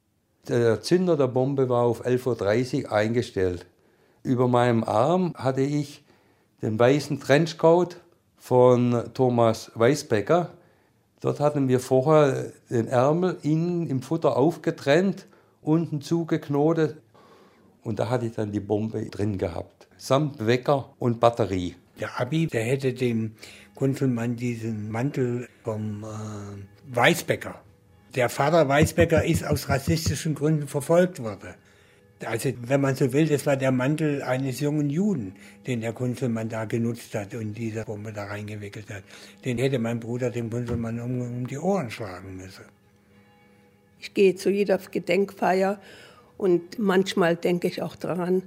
Der Zünder der Bombe war auf 11.30 Uhr eingestellt. Über meinem Arm hatte ich den weißen Trenchcoat von Thomas Weisbecker. Dort hatten wir vorher den Ärmel innen im Futter aufgetrennt, unten zugeknotet und da hatte ich dann die Bombe drin gehabt samt Wecker und Batterie. Der Abi, der hätte dem Kunzelmann diesen Mantel vom äh, Weißbecker. Der Vater Weißbecker ist aus rassistischen Gründen verfolgt worden. Also, wenn man so will, das war der Mantel eines jungen Juden, den der Kunzelmann da genutzt hat und diese Bombe da reingewickelt hat. Den hätte mein Bruder dem Kunzelmann um, um die Ohren schlagen müssen. Ich gehe zu jeder Gedenkfeier und manchmal denke ich auch daran,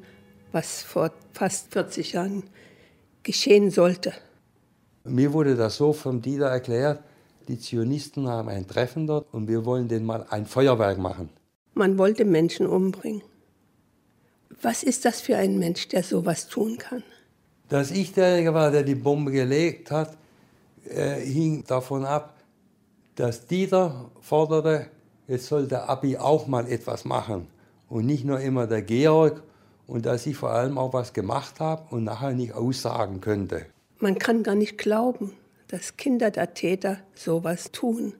was vor fast 40 Jahren geschehen sollte. Mir wurde das so vom Dieter erklärt, die Zionisten haben ein Treffen dort und wir wollen denen mal ein Feuerwerk machen. Man wollte Menschen umbringen. Was ist das für ein Mensch, der sowas tun kann? Dass ich derjenige war, der die Bombe gelegt hat, äh, hing davon ab, dass Dieter forderte, jetzt soll der Abi auch mal etwas machen und nicht nur immer der Georg und dass ich vor allem auch was gemacht habe und nachher nicht aussagen könnte. Man kann gar nicht glauben, dass Kinder der Täter sowas tun.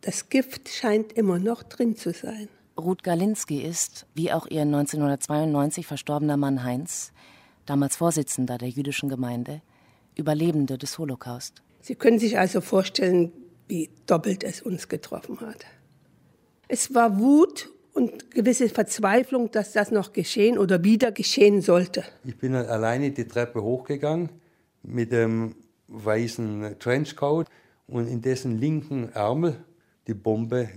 Das Gift scheint immer noch drin zu sein. Ruth Galinski ist, wie auch ihr 1992 verstorbener Mann Heinz, damals Vorsitzender der jüdischen Gemeinde, Überlebende des Holocaust. Sie können sich also vorstellen, wie doppelt es uns getroffen hat. Es war Wut und gewisse Verzweiflung, dass das noch geschehen oder wieder geschehen sollte. Ich bin dann alleine die Treppe hochgegangen mit dem weißen Trenchcoat und in dessen linken Ärmel die Bombe.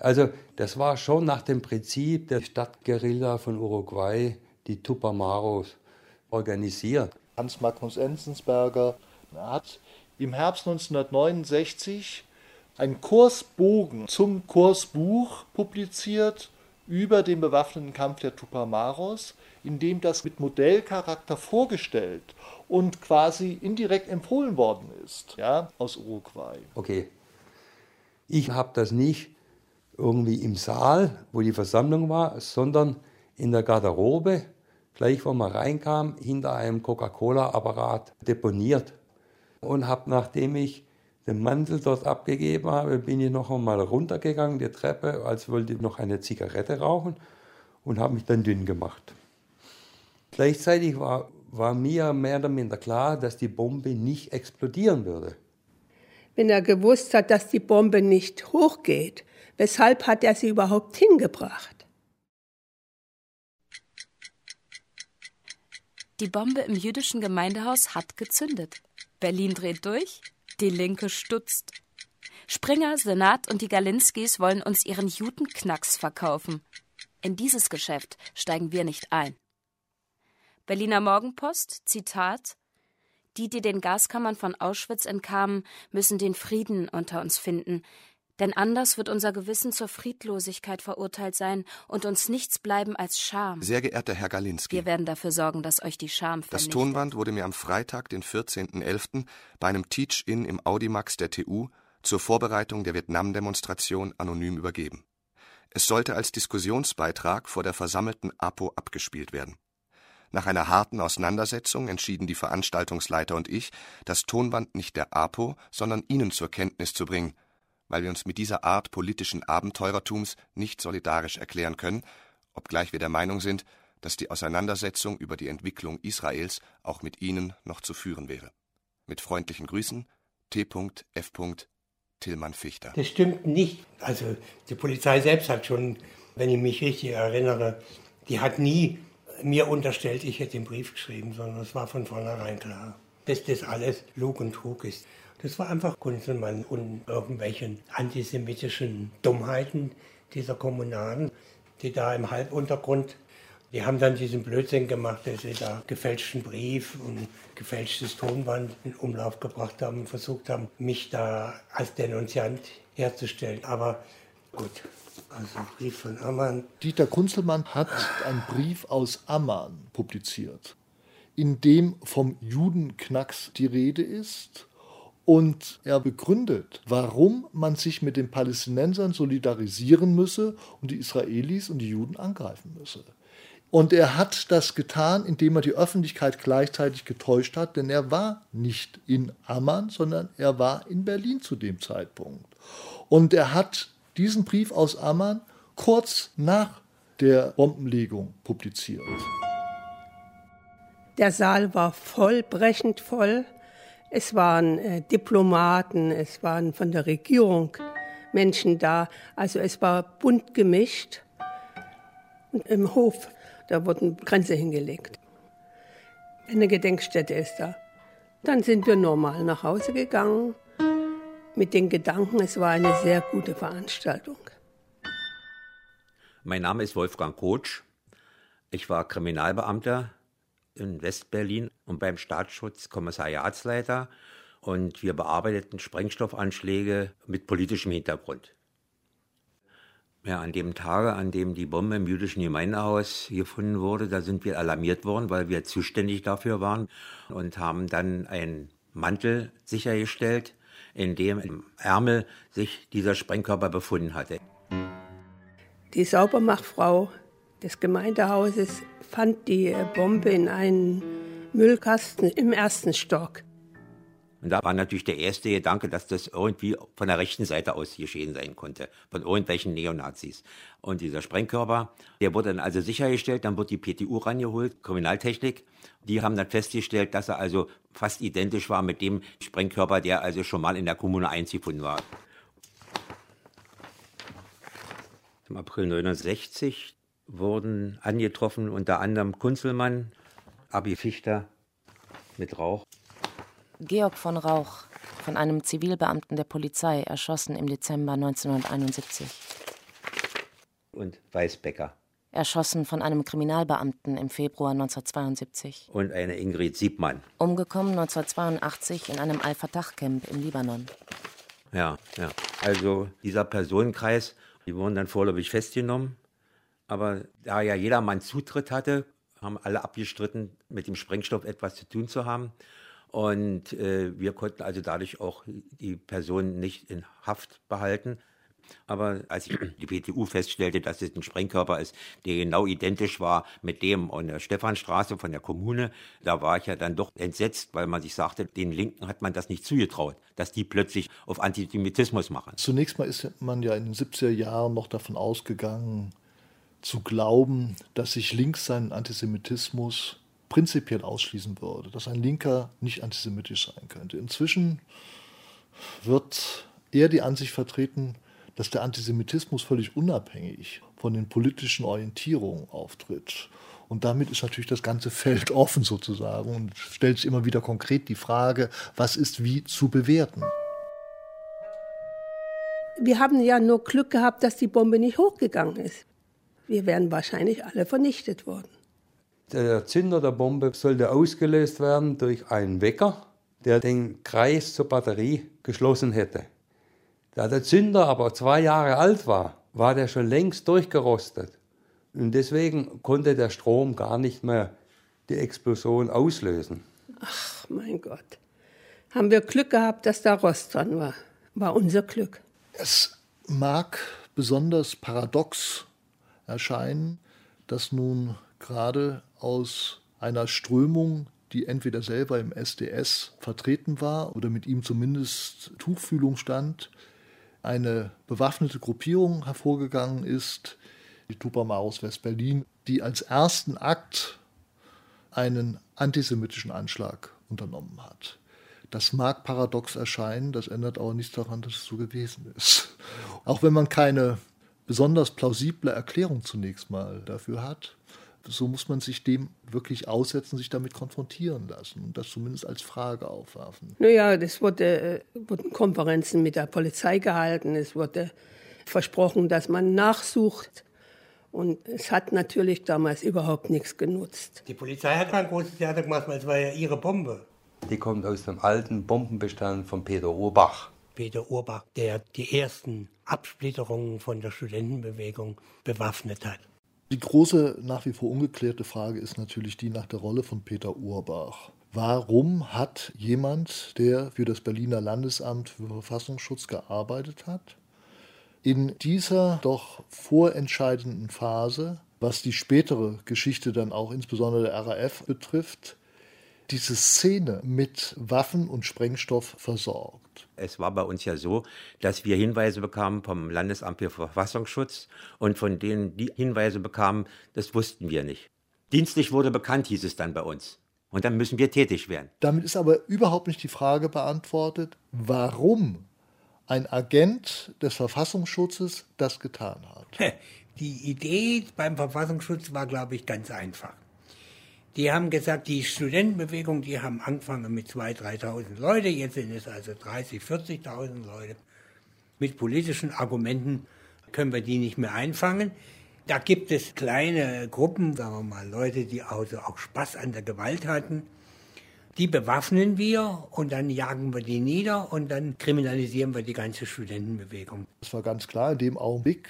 Also das war schon nach dem Prinzip der Stadtguerilla von Uruguay, die Tupamaros, organisiert. Hans Magnus Enzensberger hat im Herbst 1969 einen Kursbogen zum Kursbuch publiziert über den bewaffneten Kampf der Tupamaros, in dem das mit Modellcharakter vorgestellt und quasi indirekt empfohlen worden ist, ja, aus Uruguay. Okay. Ich habe das nicht irgendwie im Saal, wo die Versammlung war, sondern in der Garderobe, gleich wo man reinkam, hinter einem Coca-Cola-Apparat deponiert. Und habe, nachdem ich den Mantel dort abgegeben habe, bin ich noch einmal runtergegangen, die Treppe, als wollte ich noch eine Zigarette rauchen und habe mich dann dünn gemacht. Gleichzeitig war, war mir mehr oder minder klar, dass die Bombe nicht explodieren würde. Wenn er gewusst hat, dass die Bombe nicht hochgeht, weshalb hat er sie überhaupt hingebracht? Die Bombe im jüdischen Gemeindehaus hat gezündet. Berlin dreht durch, die Linke stutzt. Springer, Senat und die Galinskis wollen uns ihren Judenknacks verkaufen. In dieses Geschäft steigen wir nicht ein. Berliner Morgenpost, Zitat Die, die den Gaskammern von Auschwitz entkamen, müssen den Frieden unter uns finden, denn anders wird unser Gewissen zur Friedlosigkeit verurteilt sein und uns nichts bleiben als Scham. Sehr geehrter Herr Galinski. Wir werden dafür sorgen, dass euch die Scham vernichtet. Das Tonband wurde mir am Freitag, den 14.11. bei einem Teach-In im Audimax der TU zur Vorbereitung der Vietnam-Demonstration anonym übergeben. Es sollte als Diskussionsbeitrag vor der versammelten APO abgespielt werden. Nach einer harten Auseinandersetzung entschieden die Veranstaltungsleiter und ich, das Tonband nicht der APO, sondern Ihnen zur Kenntnis zu bringen – weil wir uns mit dieser Art politischen Abenteurertums nicht solidarisch erklären können, obgleich wir der Meinung sind, dass die Auseinandersetzung über die Entwicklung Israels auch mit Ihnen noch zu führen wäre. Mit freundlichen Grüßen, T.F. Tillmann Fichter. Das stimmt nicht. Also die Polizei selbst hat schon, wenn ich mich richtig erinnere, die hat nie mir unterstellt, ich hätte den Brief geschrieben, sondern es war von vornherein klar, dass das alles Lug und Trug ist. Das war einfach Kunzelmann und irgendwelchen antisemitischen Dummheiten dieser Kommunalen, die da im Halbuntergrund, die haben dann diesen Blödsinn gemacht, dass sie da gefälschten Brief und gefälschtes Tonband in Umlauf gebracht haben und versucht haben, mich da als Denunziant herzustellen. Aber gut, also Brief von Amman. Dieter Kunzelmann hat einen Brief aus Amman publiziert, in dem vom Judenknacks die Rede ist und er begründet, warum man sich mit den Palästinensern solidarisieren müsse und die Israelis und die Juden angreifen müsse. Und er hat das getan, indem er die Öffentlichkeit gleichzeitig getäuscht hat, denn er war nicht in Amman, sondern er war in Berlin zu dem Zeitpunkt. Und er hat diesen Brief aus Amman kurz nach der Bombenlegung publiziert. Der Saal war voll, brechend voll. Es waren äh, Diplomaten, es waren von der Regierung Menschen da. Also es war bunt gemischt. Und im Hof, da wurden Grenze hingelegt. Eine Gedenkstätte ist da. Dann sind wir normal nach Hause gegangen mit den Gedanken, es war eine sehr gute Veranstaltung. Mein Name ist Wolfgang Kotsch. Ich war Kriminalbeamter in Westberlin und beim Staatsschutz Kommissariatsleiter und wir bearbeiteten Sprengstoffanschläge mit politischem Hintergrund. Ja, an dem Tage, an dem die Bombe im jüdischen Gemeindehaus gefunden wurde, da sind wir alarmiert worden, weil wir zuständig dafür waren und haben dann einen Mantel sichergestellt, in dem im Ärmel sich dieser Sprengkörper befunden hatte. Die Saubermachfrau des Gemeindehauses fand die Bombe in einem Müllkasten im ersten Stock. Und da war natürlich der erste Gedanke, dass das irgendwie von der rechten Seite aus geschehen sein konnte, von irgendwelchen Neonazis. Und dieser Sprengkörper, der wurde dann also sichergestellt, dann wurde die PTU rangeholt, Kriminaltechnik. Die haben dann festgestellt, dass er also fast identisch war mit dem Sprengkörper, der also schon mal in der Kommune 1 gefunden war. Im April 1969 wurden angetroffen, unter anderem Kunzelmann, Abi Fichter mit Rauch. Georg von Rauch, von einem Zivilbeamten der Polizei, erschossen im Dezember 1971. Und Weißbecker. Erschossen von einem Kriminalbeamten im Februar 1972. Und eine Ingrid Siebmann. Umgekommen 1982 in einem Al-Fatah-Camp im Libanon. Ja, ja. Also dieser Personenkreis, die wurden dann vorläufig festgenommen aber da ja jedermann Zutritt hatte, haben alle abgestritten, mit dem Sprengstoff etwas zu tun zu haben. Und äh, wir konnten also dadurch auch die Person nicht in Haft behalten. Aber als die PTU feststellte, dass es ein Sprengkörper ist, der genau identisch war mit dem an der Stephanstraße von der Kommune, da war ich ja dann doch entsetzt, weil man sich sagte, den Linken hat man das nicht zugetraut, dass die plötzlich auf Antisemitismus machen. Zunächst mal ist man ja in den 70er Jahren noch davon ausgegangen, zu glauben, dass sich links seinen Antisemitismus prinzipiell ausschließen würde, dass ein Linker nicht antisemitisch sein könnte. Inzwischen wird eher die Ansicht vertreten, dass der Antisemitismus völlig unabhängig von den politischen Orientierungen auftritt. Und damit ist natürlich das ganze Feld offen sozusagen und stellt sich immer wieder konkret die Frage, was ist wie zu bewerten. Wir haben ja nur Glück gehabt, dass die Bombe nicht hochgegangen ist. Wir wären wahrscheinlich alle vernichtet worden. Der Zünder der Bombe sollte ausgelöst werden durch einen Wecker, der den Kreis zur Batterie geschlossen hätte. Da der Zünder aber zwei Jahre alt war, war der schon längst durchgerostet. Und deswegen konnte der Strom gar nicht mehr die Explosion auslösen. Ach mein Gott. Haben wir Glück gehabt, dass da Rost dran war. War unser Glück. Es mag besonders paradox erscheinen, dass nun gerade aus einer Strömung, die entweder selber im SDS vertreten war oder mit ihm zumindest Tuchfühlung stand, eine bewaffnete Gruppierung hervorgegangen ist, die Tupamaros West-Berlin, die als ersten Akt einen antisemitischen Anschlag unternommen hat. Das mag paradox erscheinen, das ändert aber nichts daran, dass es so gewesen ist. Auch wenn man keine besonders plausible Erklärung zunächst mal dafür hat, so muss man sich dem wirklich aussetzen, sich damit konfrontieren lassen und das zumindest als Frage aufwerfen. Naja, es wurde, äh, wurden Konferenzen mit der Polizei gehalten, es wurde versprochen, dass man nachsucht. Und es hat natürlich damals überhaupt nichts genutzt. Die Polizei hat kein großes Theater gemacht, weil es war ja ihre Bombe. Die kommt aus dem alten Bombenbestand von Peter Urbach. Peter Urbach, der die ersten Absplitterungen von der Studentenbewegung bewaffnet hat. Die große, nach wie vor ungeklärte Frage ist natürlich die nach der Rolle von Peter Urbach. Warum hat jemand, der für das Berliner Landesamt für Verfassungsschutz gearbeitet hat, in dieser doch vorentscheidenden Phase, was die spätere Geschichte dann auch insbesondere der RAF betrifft, diese Szene mit Waffen und Sprengstoff versorgt. Es war bei uns ja so, dass wir Hinweise bekamen vom Landesamt für Verfassungsschutz und von denen die Hinweise bekamen, das wussten wir nicht. Dienstlich wurde bekannt, hieß es dann bei uns. Und dann müssen wir tätig werden. Damit ist aber überhaupt nicht die Frage beantwortet, warum ein Agent des Verfassungsschutzes das getan hat. Die Idee beim Verfassungsschutz war, glaube ich, ganz einfach. Die haben gesagt, die Studentenbewegung, die haben angefangen mit 2.000, 3.000 Leute, jetzt sind es also 30.000, 40.000 Leute. Mit politischen Argumenten können wir die nicht mehr einfangen. Da gibt es kleine Gruppen, sagen wir mal, Leute, die also auch Spaß an der Gewalt hatten. Die bewaffnen wir und dann jagen wir die nieder und dann kriminalisieren wir die ganze Studentenbewegung. Das war ganz klar in dem Augenblick,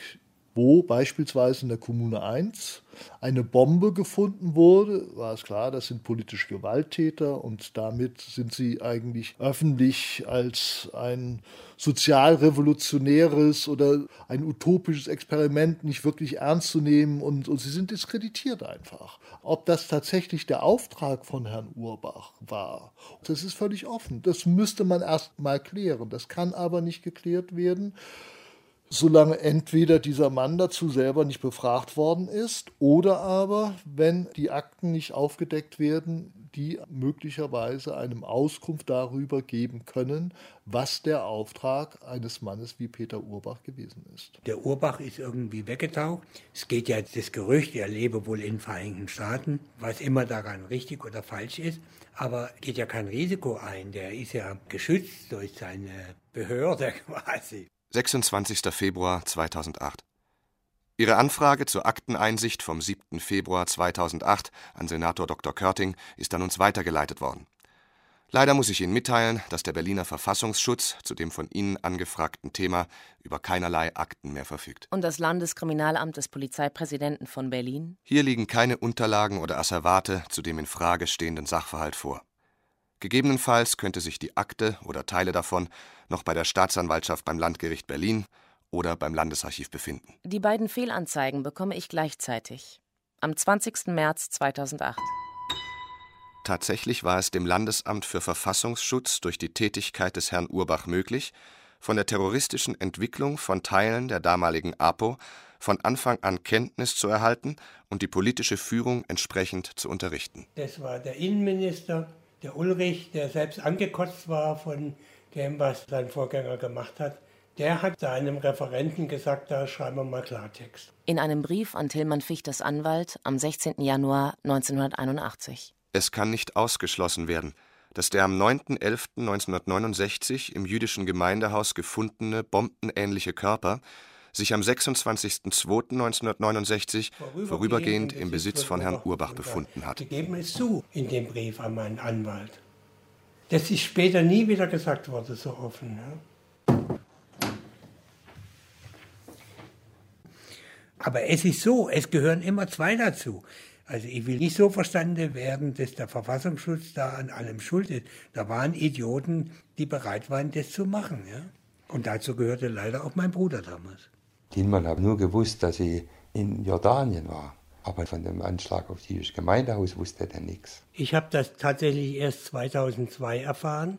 wo beispielsweise in der Kommune 1 eine Bombe gefunden wurde, war es klar, das sind politische Gewalttäter und damit sind sie eigentlich öffentlich als ein sozialrevolutionäres oder ein utopisches Experiment nicht wirklich ernst zu nehmen und, und sie sind diskreditiert einfach. Ob das tatsächlich der Auftrag von Herrn Urbach war, das ist völlig offen. Das müsste man erst mal klären. Das kann aber nicht geklärt werden solange entweder dieser Mann dazu selber nicht befragt worden ist oder aber, wenn die Akten nicht aufgedeckt werden, die möglicherweise einem Auskunft darüber geben können, was der Auftrag eines Mannes wie Peter Urbach gewesen ist. Der Urbach ist irgendwie weggetaucht. Es geht ja das Gerücht, er lebe wohl in den Vereinigten Staaten, was immer daran richtig oder falsch ist. Aber geht ja kein Risiko ein. Der ist ja geschützt durch seine Behörde quasi. 26. Februar 2008. Ihre Anfrage zur Akteneinsicht vom 7. Februar 2008 an Senator Dr. Körting ist an uns weitergeleitet worden. Leider muss ich Ihnen mitteilen, dass der Berliner Verfassungsschutz zu dem von Ihnen angefragten Thema über keinerlei Akten mehr verfügt. Und das Landeskriminalamt des Polizeipräsidenten von Berlin? Hier liegen keine Unterlagen oder Asservate zu dem in Frage stehenden Sachverhalt vor. Gegebenenfalls könnte sich die Akte oder Teile davon noch bei der Staatsanwaltschaft beim Landgericht Berlin oder beim Landesarchiv befinden. Die beiden Fehlanzeigen bekomme ich gleichzeitig. Am 20. März 2008. Tatsächlich war es dem Landesamt für Verfassungsschutz durch die Tätigkeit des Herrn Urbach möglich, von der terroristischen Entwicklung von Teilen der damaligen APO von Anfang an Kenntnis zu erhalten und die politische Führung entsprechend zu unterrichten. Das war der Innenminister, der Ulrich, der selbst angekotzt war von dem, was sein Vorgänger gemacht hat. Der hat seinem Referenten gesagt, da schreiben wir mal Klartext. In einem Brief an Tillmann Fichters Anwalt am 16. Januar 1981. Es kann nicht ausgeschlossen werden, dass der am 9.11.1969 im jüdischen Gemeindehaus gefundene bombenähnliche Körper sich am 26.02.1969 vorübergehend im Besitz von Herrn Urbach befunden hat. Sie geben es zu in dem Brief an meinen Anwalt. Das ist später nie wieder gesagt worden, so offen. Ja. Aber es ist so, es gehören immer zwei dazu. Also ich will nicht so verstanden werden, dass der Verfassungsschutz da an allem schuld ist. Da waren Idioten, die bereit waren, das zu machen. Ja? Und dazu gehörte leider auch mein Bruder damals. Thielmann hat nur gewusst, dass ich in Jordanien war. Aber von dem Anschlag auf das jüdische Gemeindehaus wusste er nichts. Ich habe das tatsächlich erst 2002 erfahren.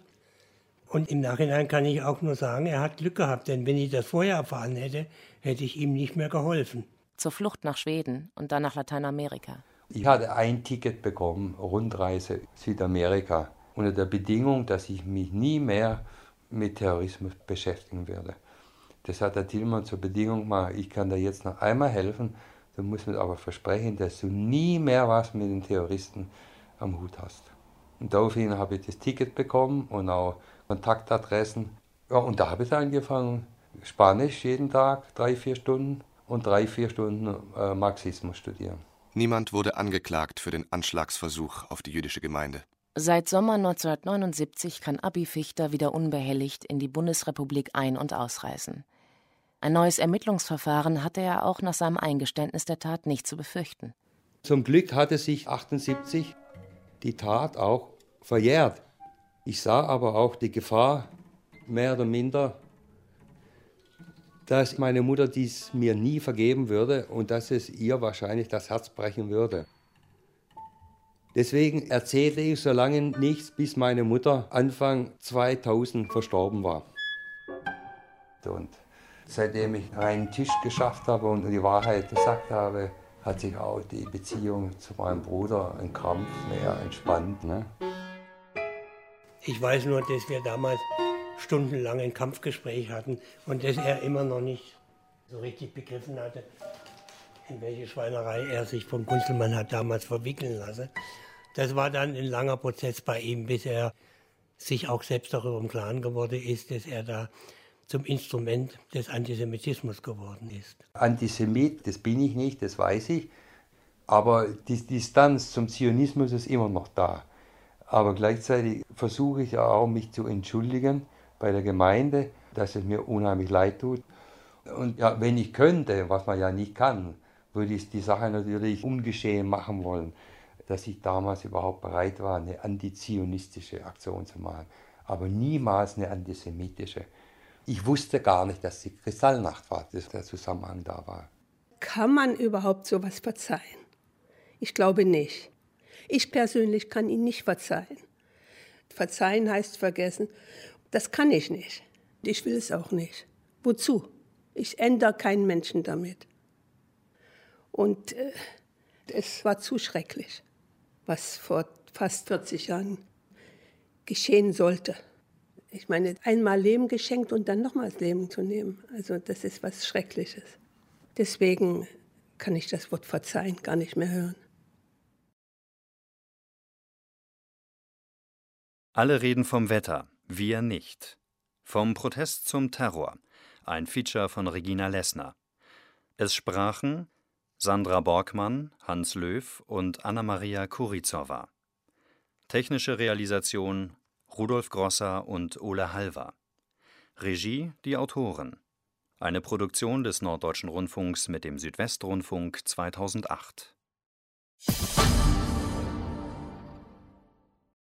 Und im Nachhinein kann ich auch nur sagen, er hat Glück gehabt. Denn wenn ich das vorher erfahren hätte, hätte ich ihm nicht mehr geholfen. Zur Flucht nach Schweden und dann nach Lateinamerika. Ich hatte ein Ticket bekommen, Rundreise Südamerika, unter der Bedingung, dass ich mich nie mehr mit Terrorismus beschäftigen werde. Das hat der Tillmann zur Bedingung gemacht, ich kann dir jetzt noch einmal helfen, du musst mir aber versprechen, dass du nie mehr was mit den Terroristen am Hut hast. Und daraufhin habe ich das Ticket bekommen und auch Kontaktadressen. Ja, und da habe ich angefangen, Spanisch jeden Tag, drei, vier Stunden und drei, vier Stunden äh, Marxismus studieren. Niemand wurde angeklagt für den Anschlagsversuch auf die jüdische Gemeinde. Seit Sommer 1979 kann Abi Fichter wieder unbehelligt in die Bundesrepublik ein- und ausreisen. Ein neues Ermittlungsverfahren hatte er auch nach seinem Eingeständnis der Tat nicht zu befürchten. Zum Glück hatte sich 78 die Tat auch verjährt. Ich sah aber auch die Gefahr mehr oder minder dass meine Mutter dies mir nie vergeben würde und dass es ihr wahrscheinlich das Herz brechen würde. Deswegen erzählte ich so lange nichts, bis meine Mutter Anfang 2000 verstorben war. Und seitdem ich einen Tisch geschafft habe und die Wahrheit gesagt habe, hat sich auch die Beziehung zu meinem Bruder ein Kampf mehr entspannt. Ne? Ich weiß nur, dass wir damals stundenlang ein Kampfgespräch hatten und dass er immer noch nicht so richtig begriffen hatte, in welche Schweinerei er sich vom Kunzelmann hat damals verwickeln lassen. Das war dann ein langer Prozess bei ihm, bis er sich auch selbst darüber im Klaren geworden ist, dass er da zum Instrument des Antisemitismus geworden ist. Antisemit, das bin ich nicht, das weiß ich. Aber die Distanz zum Zionismus ist immer noch da. Aber gleichzeitig versuche ich auch, mich zu entschuldigen bei der Gemeinde, dass es mir unheimlich leid tut. Und ja, wenn ich könnte, was man ja nicht kann, würde ich die Sache natürlich ungeschehen machen wollen, dass ich damals überhaupt bereit war, eine antizionistische Aktion zu machen, aber niemals eine antisemitische. Ich wusste gar nicht, dass die Kristallnacht war, dass der Zusammenhang da war. Kann man überhaupt sowas verzeihen? Ich glaube nicht. Ich persönlich kann ihn nicht verzeihen. Verzeihen heißt vergessen. Das kann ich nicht. Ich will es auch nicht. Wozu? Ich ändere keinen Menschen damit. Und äh, es war zu schrecklich, was vor fast 40 Jahren geschehen sollte. Ich meine, einmal Leben geschenkt und dann nochmals Leben zu nehmen. Also das ist was Schreckliches. Deswegen kann ich das Wort verzeihen gar nicht mehr hören. Alle reden vom Wetter. Wir nicht. Vom Protest zum Terror. Ein Feature von Regina Lessner. Es sprachen Sandra Borgmann, Hans Löw und Anna-Maria Kurizowa. Technische Realisation Rudolf Grosser und Ole Halver. Regie die Autoren. Eine Produktion des Norddeutschen Rundfunks mit dem Südwestrundfunk 2008.